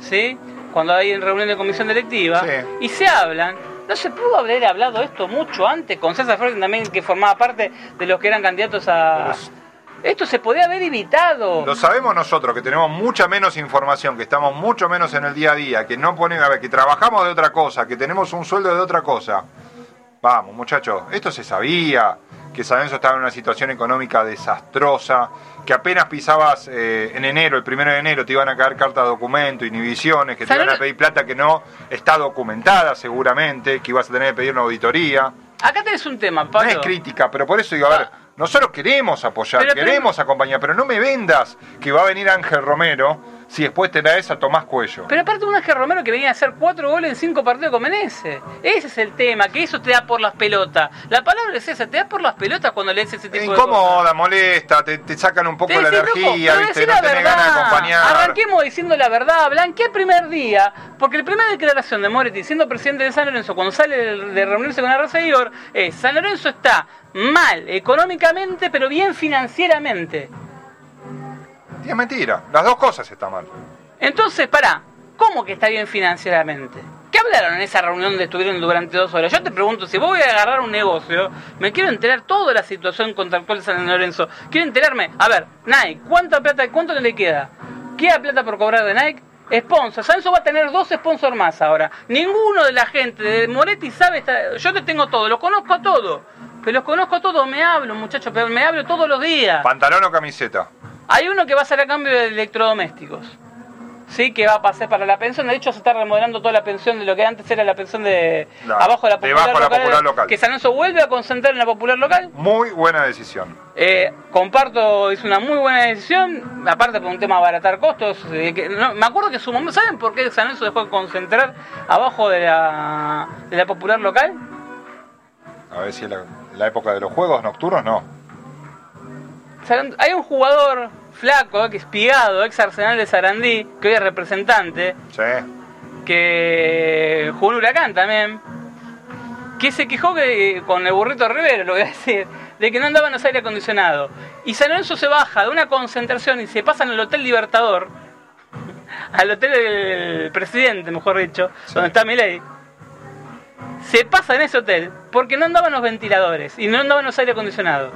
¿sí? Cuando hay reunión de comisión directiva, Sí. y se hablan. No se pudo haber hablado esto mucho antes con César Flores también, que formaba parte de los que eran candidatos a... Esto se podía haber evitado. Lo sabemos nosotros, que tenemos mucha menos información, que estamos mucho menos en el día a día, que no ponemos, a ver, que trabajamos de otra cosa, que tenemos un sueldo de otra cosa. Vamos, muchachos, esto se sabía, que San Lorenzo estaba en una situación económica desastrosa, que apenas pisabas eh, en enero, el primero de enero, te iban a caer cartas de documento, inhibiciones, que te iban a pedir plata que no está documentada seguramente, que ibas a tener que pedir una auditoría. Acá tenés un tema, No Pablo. es crítica, pero por eso digo, a ver, nosotros queremos apoyar, Pero- pero- queremos acompañar, pero no me vendas que va a venir Ángel Romero si después te traes a Tomás Cuello. Pero aparte un Ángel Romero que venía a hacer cuatro goles en cinco partidos con Menezes. Ese es el tema, que eso te da por las pelotas. La palabra es esa, te da por las pelotas cuando lees ese tipo de cosas. Incomoda, molesta, te, te sacan un poco Te la energía, pero ¿viste? no tenés verdad. ganas de acompañar. Arranquemos diciendo la verdad, blanqueé el primer día, porque la primera declaración de Moretti, siendo presidente de San Lorenzo, cuando sale de, reunirse con Igor, es San Lorenzo está mal económicamente, pero bien financieramente. Y es mentira, las dos cosas están mal. Entonces, pará, ¿cómo que está bien financieramente? ¿Qué hablaron en esa reunión donde estuvieron durante dos horas? Yo te pregunto, si vos voy a agarrar un negocio, me quiero enterar toda la situación contractual de San Lorenzo. Quiero enterarme, a ver, Nike, ¿cuánta plata, cuánto le queda? ¿Queda plata por cobrar de Nike? Sponsor, San va a tener dos sponsors más ahora. Ninguno de la gente de Moretti sabe, esta- yo te tengo todo, los conozco a todos. Pero los conozco a todos, me hablo, muchachos, pero me hablo todos los días. Pantalón o camiseta. Hay uno que va a ser a cambio de electrodomésticos. Sí, que va a pasar para la pensión. De hecho, se está remodelando toda la pensión de lo que antes era la pensión de La- abajo de la popular, de la local, popular local. Que San Lorenzo vuelve a concentrar en la popular local. Muy buena decisión. Eh, comparto, es una muy buena decisión. Aparte, por un tema de abaratar costos. eh, que- no, me acuerdo que su momento. ¿Saben por qué San Lorenzo dejó de concentrar abajo de la, de la popular local? A ver si la, la época de los juegos nocturnos no. Hay un jugador flaco, que es Pigado, ex Arsenal de Sarandí, que hoy es representante. Sí. que jugó en Huracán también, que se quejó que, con el burrito Rivero, lo voy a decir, de que no andaban los aire acondicionados. Y San Lorenzo se baja de una concentración y se pasan al Hotel Libertador, al Hotel del Presidente, mejor dicho, Sí. donde está Milei. Se pasa en ese hotel porque no andaban los ventiladores y no andaban los aire acondicionados.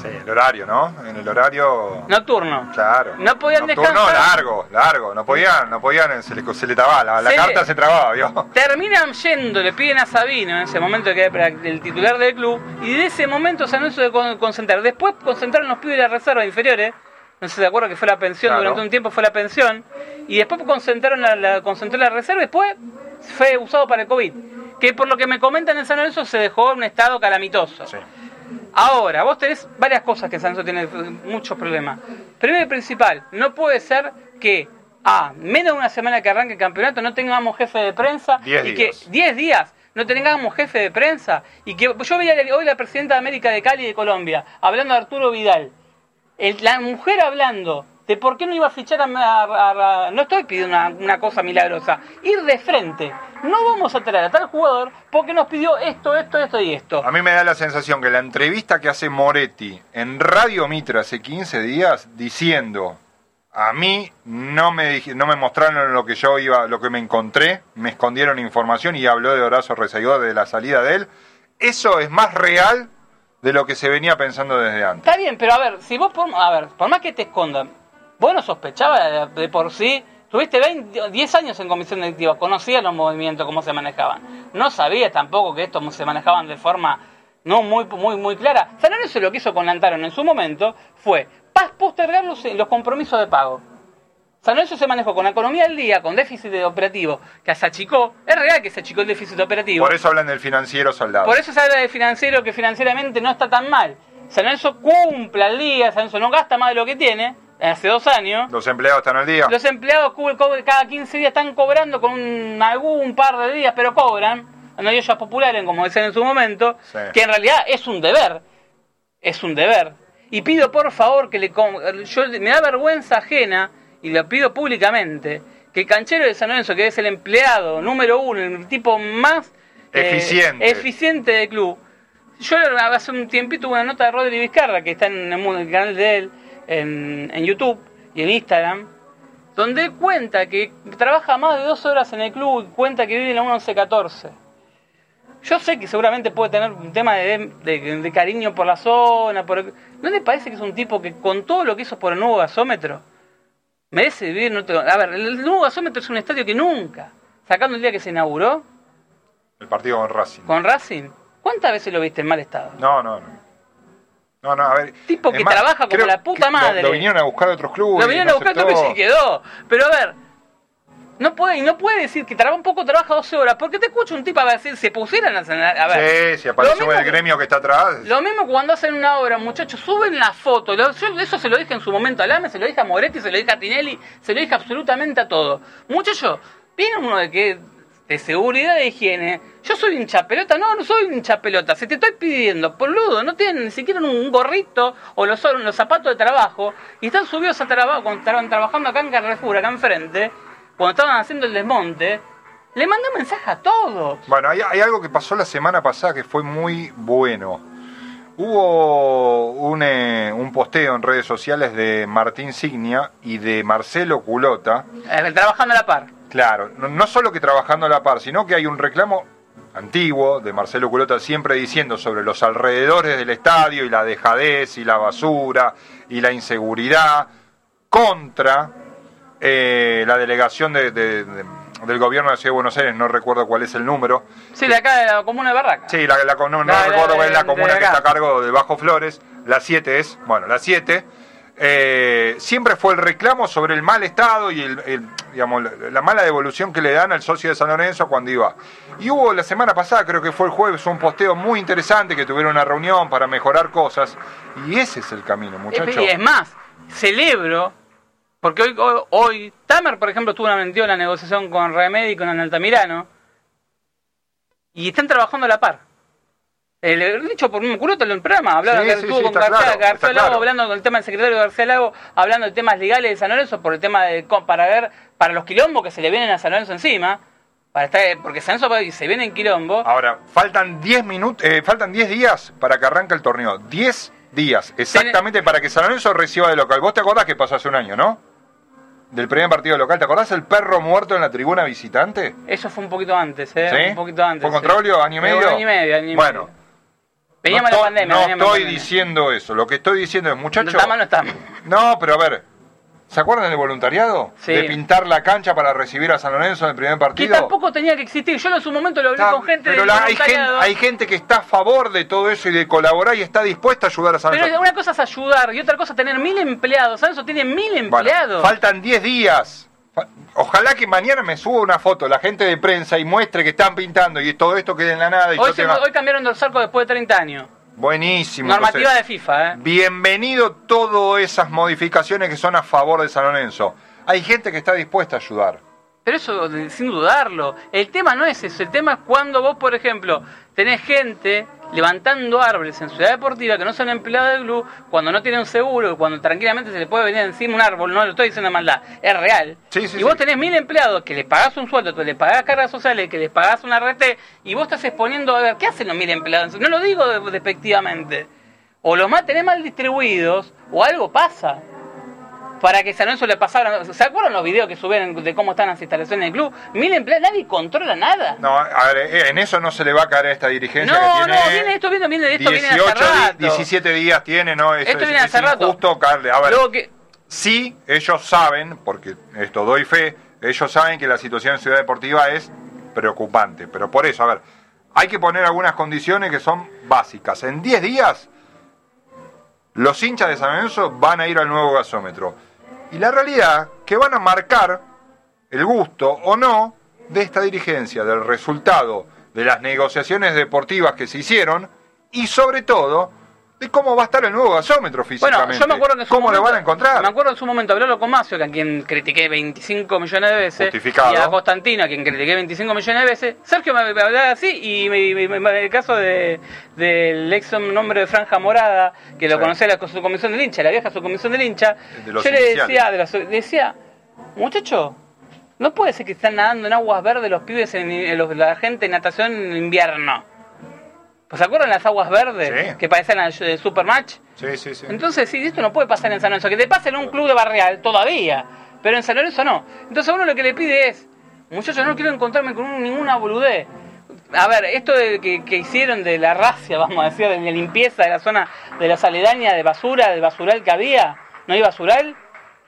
Sí, el horario, ¿no? En el horario. Nocturno. Claro. No podían Nocturno, descansar. largo, largo. No podían, no podían, se le, se le trababa, la, la Se carta le- se trababa, ¿vio? Terminan yendo, le piden a Sabino en ese momento que era el titular del club, y de ese momento se anunció de con- concentrar. Después concentraron los pibes de la reserva inferiores, no sé si se acuerdan que fue la pensión, Claro. durante un tiempo fue la pensión, y después concentraron la, la, concentró la reserva y después fue usado para el COVID. Que por lo que me comentan en San Lorenzo se dejó en un estado calamitoso. Sí. Ahora, vos tenés varias cosas que San Lorenzo tiene muchos problemas. Primero y principal, no puede ser que a menos de una semana que arranque el campeonato no tengamos jefe de prensa Diez y días. que 10 días no tengamos jefe de prensa y que yo veía hoy la presidenta de América de Cali y de Colombia hablando de Arturo Vidal. El- la mujer hablando de por qué no iba a fichar a... a- a- no estoy pidiendo una, una cosa milagrosa. Ir de frente. No vamos a traer a tal jugador porque nos pidió esto, esto, esto y esto. A mí me da la sensación que la entrevista que hace Moretti en Radio Mitra hace 15 días diciendo a mí no me no me mostraron lo que yo iba, lo que me encontré, me escondieron información y habló de Horacio Rezagó de la salida de él. Eso es más real de lo que se venía pensando desde antes. Está bien, pero a ver, si vos por, a ver, por más que te escondan, vos no sospechabas de, de por sí, tuviste 20, 10 años en comisión directiva, conocías los movimientos, cómo se manejaban. No sabías tampoco que estos se manejaban de forma no muy, muy, muy clara. San Lorenzo lo que hizo con Lantaron en su momento fue postergar los, los compromisos de pago. San Lorenzo se manejó con la economía al día, con déficit de operativo, que se achicó. Es real que se achicó el déficit operativo. Por eso hablan del financiero soldado. Por eso se habla de financiero que financieramente no está tan mal. San Lorenzo cumple al día, San Lorenzo no gasta más de lo que tiene, hace dos años. Los empleados están al día. Los empleados cada 15 días están cobrando con un- algún par de días, pero cobran. No hay ollas populares, como decían en su momento, Sí. que en realidad es un deber. Es un deber. Y pido por favor que le... Yo, me da vergüenza ajena, y lo pido públicamente, que el canchero de San Lorenzo, que es el empleado número uno, el tipo más eh, Eficiente. eficiente del club, yo hace un tiempito tuve una nota de Rodri Vizcarra, que está en el canal de él, en, en YouTube y en Instagram, donde él cuenta que trabaja más de dos horas en el club y cuenta que vive en la 1114. Yo sé que seguramente puede tener un tema de, de- de cariño por la zona. Por, ¿No le parece que es un tipo que con todo lo que hizo por el nuevo gasómetro merece vivir en otro... A ver, el nuevo gasómetro es un estadio que nunca, sacando el día que se inauguró El partido con Racing. con Racing, ¿cuántas veces lo viste en mal estado? No, no, no. No, no, a ver. Tipo que trabaja como la puta lo- madre. Lo, vinieron a buscar a otros clubes. Lo y vinieron no a buscar aceptó. se quedó. Pero a ver, no puede, y no puede decir que trabaja un poco, trabaja 12 horas. Porque te escucho un tipo a decir, se pusieran a, a ver. Sí, si mismo el gremio que está atrás. Lo mismo cuando hacen una obra, muchachos, suben la foto. Yo eso se lo dije en su momento a Lame, se lo dije a Moretti, se lo dije a Tinelli, se lo dije absolutamente a todo. Muchachos, viene uno de que de seguridad de higiene. Yo soy hincha pelota, no, no soy hincha pelota. Si te estoy pidiendo, boludo, no tienen ni siquiera un gorrito o los, los zapatos de trabajo y están subidos a trabajo cuando estaban trabajando acá en Carrefour, acá enfrente, cuando estaban haciendo el desmonte. Le mandé un mensaje a todos. Bueno, hay, hay algo que pasó la semana pasada que fue muy bueno. Hubo un, eh, un posteo en redes sociales de Martín Signia y de Marcelo Culota. Eh, trabajando a la par. Claro, no, no solo que trabajando a la par, sino que hay un reclamo antiguo de Marcelo Culota siempre diciendo sobre los alrededores del estadio y la dejadez y la basura y la inseguridad contra eh, la delegación de- de- de- del gobierno de la Ciudad de Buenos Aires, no recuerdo cuál es el número, Sí, de acá de la comuna de Barraca. Sí, la, la- no, no La- recuerdo cuál es la comuna que está a cargo de Bajo Flores. La 7 es, bueno, la 7. Eh, siempre fue el reclamo sobre el mal estado y el, el, digamos, la, la mala devolución que le dan al socio de San Lorenzo cuando iba. Y hubo la semana pasada, creo que fue el jueves, un posteo muy interesante que tuvieron una reunión para mejorar cosas. Y ese es el camino, muchachos. Y es más, celebro, porque hoy, hoy, hoy Tamer, por ejemplo, estuvo metido en la negociación con Remedy y con Altamirano, y están trabajando a la par. El, dicho por un culote en el programa, hablaba Sí, con García, claro, García Lago, claro. hablando con el tema del secretario García Lago, hablando de temas legales de San Lorenzo, por el tema de para ver, para los quilombos que se le vienen a San Lorenzo encima, para estar, porque San Lorenzo se viene en quilombo, Ahora, faltan 10 minutos, eh, faltan 10 días para que arranque el torneo. 10 días, exactamente para que San Lorenzo reciba de local. ¿Vos te acordás que pasó hace un año, no? Del primer partido local. ¿Te acordás el perro muerto en la tribuna visitante? eso fue un poquito antes, ¿eh? ¿Sí? Un poquito antes. ¿Fue sí. contra Olio, año y medio? Año y medio, año y Bueno, medio. Veníamos no de pandemia. No veníamos estoy pandemia. diciendo eso. Lo que estoy diciendo es, No muchachos. está mal, no está mal. No, pero a ver. ¿Se acuerdan del voluntariado? Sí. De pintar la cancha para recibir a San Lorenzo en el primer Que partido. tampoco tenía que existir. Yo en su momento lo hablé Está- con gente pero del la- hay, gente, hay gente que está a favor de todo eso y de colaborar y está dispuesta a ayudar a San Pero Lorenzo. una cosa es ayudar y otra cosa es tener mil empleados. ¿Sabes? Eso tiene mil Bueno, empleados. faltan 10 días. Ojalá que mañana me suba una foto la gente de prensa y muestre que están pintando y todo esto quede en la nada. Y hoy, se- cambiaron de arco después de 30 años. Buenísimo. Normativa entonces. de FIFA, ¿eh? Bienvenido todas esas modificaciones que son a favor de San Lorenzo. Hay gente que está dispuesta a ayudar. Pero eso, sin dudarlo. El tema no es eso. El tema es cuando vos, por ejemplo, tenés gente levantando árboles en Ciudad Deportiva que no son empleados del club, cuando no tienen seguro, cuando tranquilamente se le puede venir encima un árbol, no lo estoy diciendo maldad, es real. Sí, sí, y vos sí. tenés mil empleados que les pagás un sueldo, que les pagás cargas sociales, que les pagás una RT, y vos estás exponiendo, a ver, ¿qué hacen los mil empleados? No lo digo de- despectivamente. O los más tenés mal distribuidos, o algo pasa para que San Lorenzo le pasaran. ¿Se acuerdan los videos que subieron de cómo están las instalaciones del club? Mil empleados, nadie controla nada. No, a ver, eh, en eso no se le va a caer a esta dirigencia No, que no, tiene. viene esto, viene, viene, esto viene hace 18, rato. 17 días tiene, ¿no? Eso Esto es, viene es hace rato. injusto caerle. A ver, Luego que, sí, ellos saben, porque esto doy fe, ellos saben que la situación en Ciudad Deportiva es preocupante. Pero por eso, a ver, hay que poner algunas condiciones que son básicas. En 10 días, los hinchas de San Lorenzo van a ir al nuevo gasómetro. Y la realidad que van a marcar el gusto o no de esta dirigencia, del resultado de las negociaciones deportivas que se hicieron y sobre todo de cómo va a estar el nuevo gasómetro físicamente. Bueno, yo me acuerdo que su ¿Cómo momento, lo van a encontrar? Me acuerdo en su momento hablarlo con Macio, que a quien critiqué 25 millones de veces, Justificado. y a Constantino, a quien critiqué 25 millones de veces. Sergio me, me hablaba así, y me- me- me- el caso de, del ex nombre de Franja Morada, que lo Sí. conocía la subcomisión del hincha, la vieja subcomisión del hincha, De los yo le decía, de su- le decía, muchacho, no puede ser que están nadando en aguas verdes los pibes, en, en los- la gente en natación en invierno. ¿Se acuerdan las aguas verdes Sí. que parecían al de Supermatch? Sí, sí, sí. Entonces, sí, esto no puede pasar en San Lorenzo. Que te pase en un club de barrial todavía, pero en San Lorenzo no. Entonces, uno lo que le pide es, muchachos, no quiero encontrarme con un- ninguna boludez. A ver, esto de que, que hicieron de la racia, vamos a decir, de la limpieza de la zona de las aledañas de basura, del basural que había, no hay basural,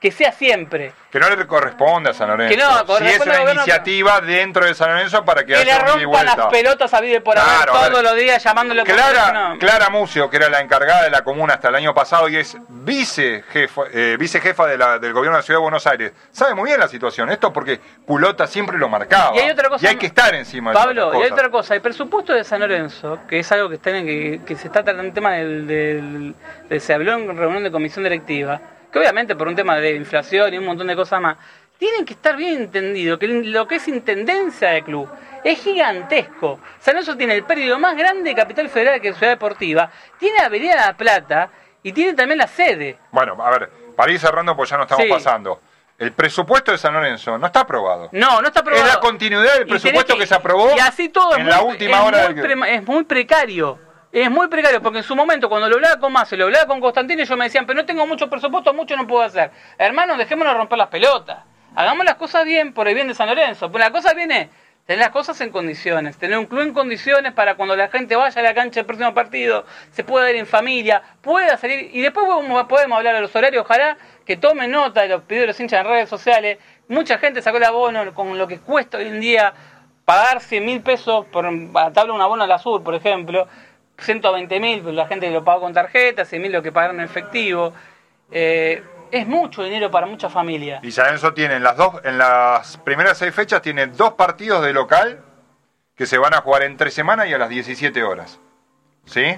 que sea siempre. Que no le corresponde a San Lorenzo. Que no, si es corresponde al una iniciativa dentro de San Lorenzo para que, Que le haya y rompan las pelotas a y por Claro, todos los días llamándole por Clara, teléfono. Clara Mucio, que era la encargada de la comuna hasta el año pasado y es vicejefa, eh, vicejefa de la- del gobierno de la Ciudad de Buenos Aires, sabe muy bien la situación. Esto porque Culota siempre lo marcaba. Y hay otra cosa Y hay que estar encima de Pablo, y hay otra cosa, el presupuesto de San Lorenzo, que es algo que, está en- que, que se está tratando el tema del, del- de- se habló en reunión de comisión directiva, que obviamente por un tema de inflación y un montón de cosas más, tienen que estar bien entendido que lo que es intendencia de club es gigantesco. San Lorenzo tiene el periodo más grande de Capital Federal que es Ciudad Deportiva, tiene Avenida La Plata y tiene también la sede. Bueno, a ver, para ir cerrando, pues ya no estamos Sí. pasando. El presupuesto de San Lorenzo no está aprobado. No, no está aprobado. Es la continuidad del presupuesto que se aprobó Y así todo en la última es hora muy del- pre- es muy precario. Es muy precario, porque en su momento, cuando lo hablaba con Mazo, lo hablaba con Constantino, ellos me decían, pero no tengo mucho presupuesto, mucho no puedo hacer. Hermano, dejémonos romper las pelotas. Hagamos las cosas bien por el bien de San Lorenzo. Pues la cosa viene, tener las cosas en condiciones, tener un club en condiciones para cuando la gente vaya a la cancha el próximo partido, se pueda ir en familia, pueda salir. Y después podemos, hablar de los horarios, ojalá que tomen nota de los pedidos de los hinchas en redes sociales. Mucha gente sacó el abono con lo que cuesta hoy en día pagar 100 mil pesos por tabla un abono a la por ejemplo, 120 mil, la gente lo pagó con tarjeta, 100 mil lo que pagaron en efectivo. Eh, es mucho dinero para muchas familias. Y San Lorenzo tiene en las dos, en las primeras seis fechas tiene dos partidos de local que se van a jugar entre semana y a las 17 horas. ¿Sí?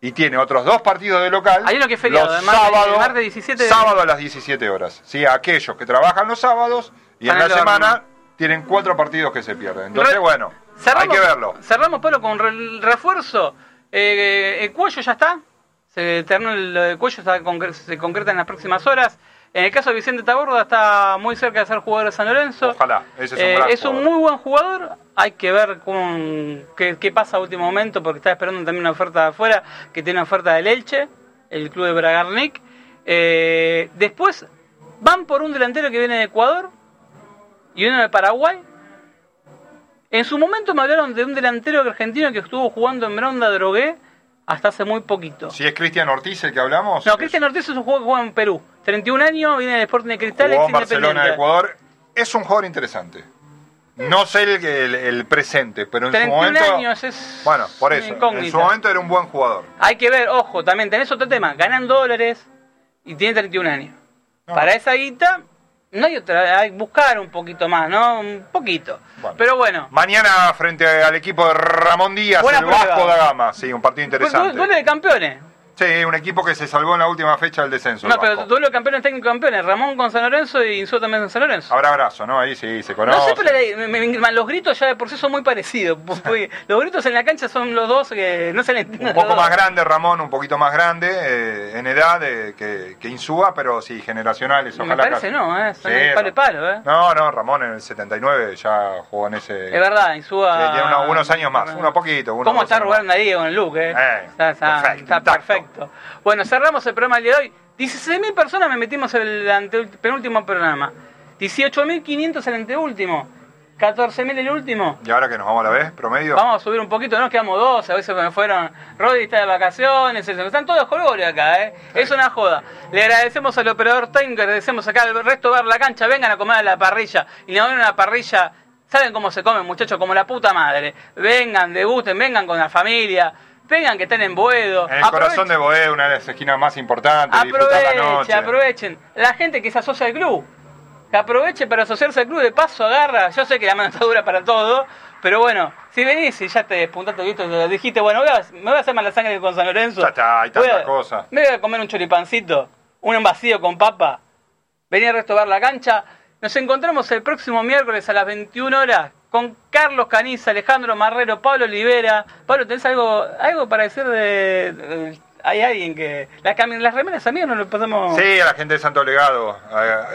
Y tiene otros dos partidos de local. Hay uno que es feriado, los el martes- el martes 17 de- sábado a las 17 horas. Sí, aquellos que trabajan los sábados y en la el semana tienen cuatro partidos que se pierden. Entonces, Re- bueno, hay que verlo. Cerramos, Pablo, con re- refuerzo. Eh, el cuello ya está. Se terminó el, el cuello, está se concreta en las próximas horas. En el caso de Vicente Taborda está muy cerca de ser jugador de San Lorenzo. Ojalá, ese es un Eh, gran es un muy buen jugador. Hay que ver con qué, qué pasa a último momento porque está esperando también una oferta de afuera, que tiene una oferta del Elche, el club de Bragarnik. Eh, después van por un delantero que viene de Ecuador y uno de Paraguay. En su momento me hablaron de un delantero argentino que estuvo jugando en Bronda Drogué hasta hace muy poquito. Si es Cristian Ortiz el que hablamos. No, Cristian Ortiz es un jugador que juega en Perú. 31 años, viene del Sporting de Cristal, jugó en Barcelona. Ecuador. Es un jugador interesante. No sé el, el- el presente, pero en su 31 momento. años es Bueno, por eso. En su momento era un buen jugador. Hay que ver, ojo, también tenés otro tema. Ganan dólares y tiene 31 años. No. Para esa guita, no hay otra. Hay que buscar un poquito más, ¿no? Un poquito. Bueno. Pero bueno. Mañana frente al equipo de Ramón Díaz, Buena el prueba. Vasco da Gama. Sí, un partido Pues, interesante. de campeones. Sí, un equipo que se salvó en la última fecha del descenso. No, pero duelo campeones técnico campeones. Ramón con San Lorenzo y Insúa también con San Lorenzo. Habrá abrazo, ¿no? Ahí sí, se No conoce. sé, pero me- me- los gritos ya de por sí son muy parecidos. los gritos en la cancha son los dos que no se le entienden Un poco más grande Ramón, un poquito más grande eh, en edad eh, que, que Insúa, pero sí, generacionales. Me Ojalá parece que- no, ¿eh? Son Sí, palo y palo, ¿eh? No, no, Ramón en el 79 ya jugó en ese... Es verdad, Insúa. Sí, tiene unos- unos años más, unos poquitos, unos ¿Cómo está Rubén Darío con el look, eh? Eh, está, está- perfecto, está intacto. Bueno, cerramos el programa del día de hoy. 16.000 personas me metimos en el ante- penúltimo programa. 18.500 el anteúltimo. 14.000 el último. ¿Y ahora que nos vamos a la vez, promedio? Vamos a subir un poquito, nos quedamos dos, a veces me fueron, Rodri está de vacaciones, eso. están todos colores acá, ¿eh? es una joda. Le agradecemos al operador Time, le agradecemos acá al resto de ver la cancha, vengan a comer a la parrilla, y le dan una parrilla Saben cómo se comen, muchachos, como la puta madre. Vengan, degusten, vengan con la familia. Vengan que estén en Boedo. En el corazón de Boedo, una de las esquinas más importantes. la Aprovechen, noche. aprovechen. La gente que se asocia al club. Que aproveche para asociarse al club. De paso agarra. Yo sé que la mano está dura para todo. Pero bueno, si venís y ya te despuntaste visto, te dijiste, bueno, voy a- me voy a hacer mala sangre con San Lorenzo. Ya está, hay tantas cosas. Me voy a comer un choripancito, un vacío con papa. Venir a restobar la cancha. Nos encontramos el próximo miércoles a las 21 horas con Carlos Caniza, Alejandro Marrero, Pablo Olivera. Pablo, ¿tenés algo, algo para decir de, de- Hay alguien que... Las, las remeras amigas no lo pasamos... Sí, a la gente de Santo Legado.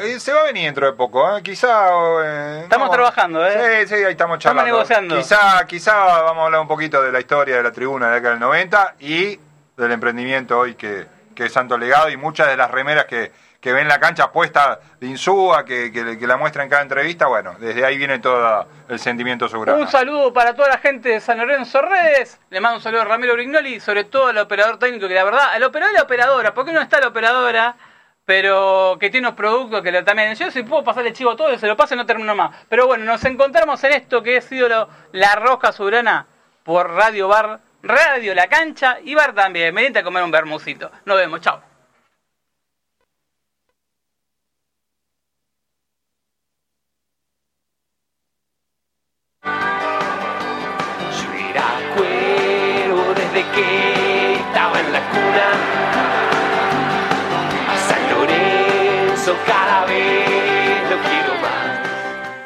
Eh, se va a venir dentro de poco, ¿eh? Quizá... eh, Estamos trabajando, ¿eh? Sí, sí, ahí estamos charlando. negociando. Quizá, quizá vamos a hablar un poquito de la historia de la tribuna de la década del 90 y del emprendimiento hoy que, que es Santo Legado y muchas de las remeras que, que ven la cancha puesta de Insúa, que, que, que la muestra en cada entrevista, bueno, desde ahí viene todo el sentimiento soberano. Un saludo para toda la gente de San Lorenzo Redes. Le mando un saludo a Ramiro Brignoli, sobre todo al operador técnico, que la verdad, el operador y la operadora, porque no está la operadora, pero que tiene unos productos que le- también. Yo si puedo pasarle chivo todo, se lo paso y no termino más. Pero bueno, nos encontramos en esto que ha sido lo- la Roja Soberana por Radio Bar, Radio La Cancha y Bar también. Venite a comer un bermucito. Nos vemos, chao. Era desde que estaba en la cuna. A San Lorenzo cada vez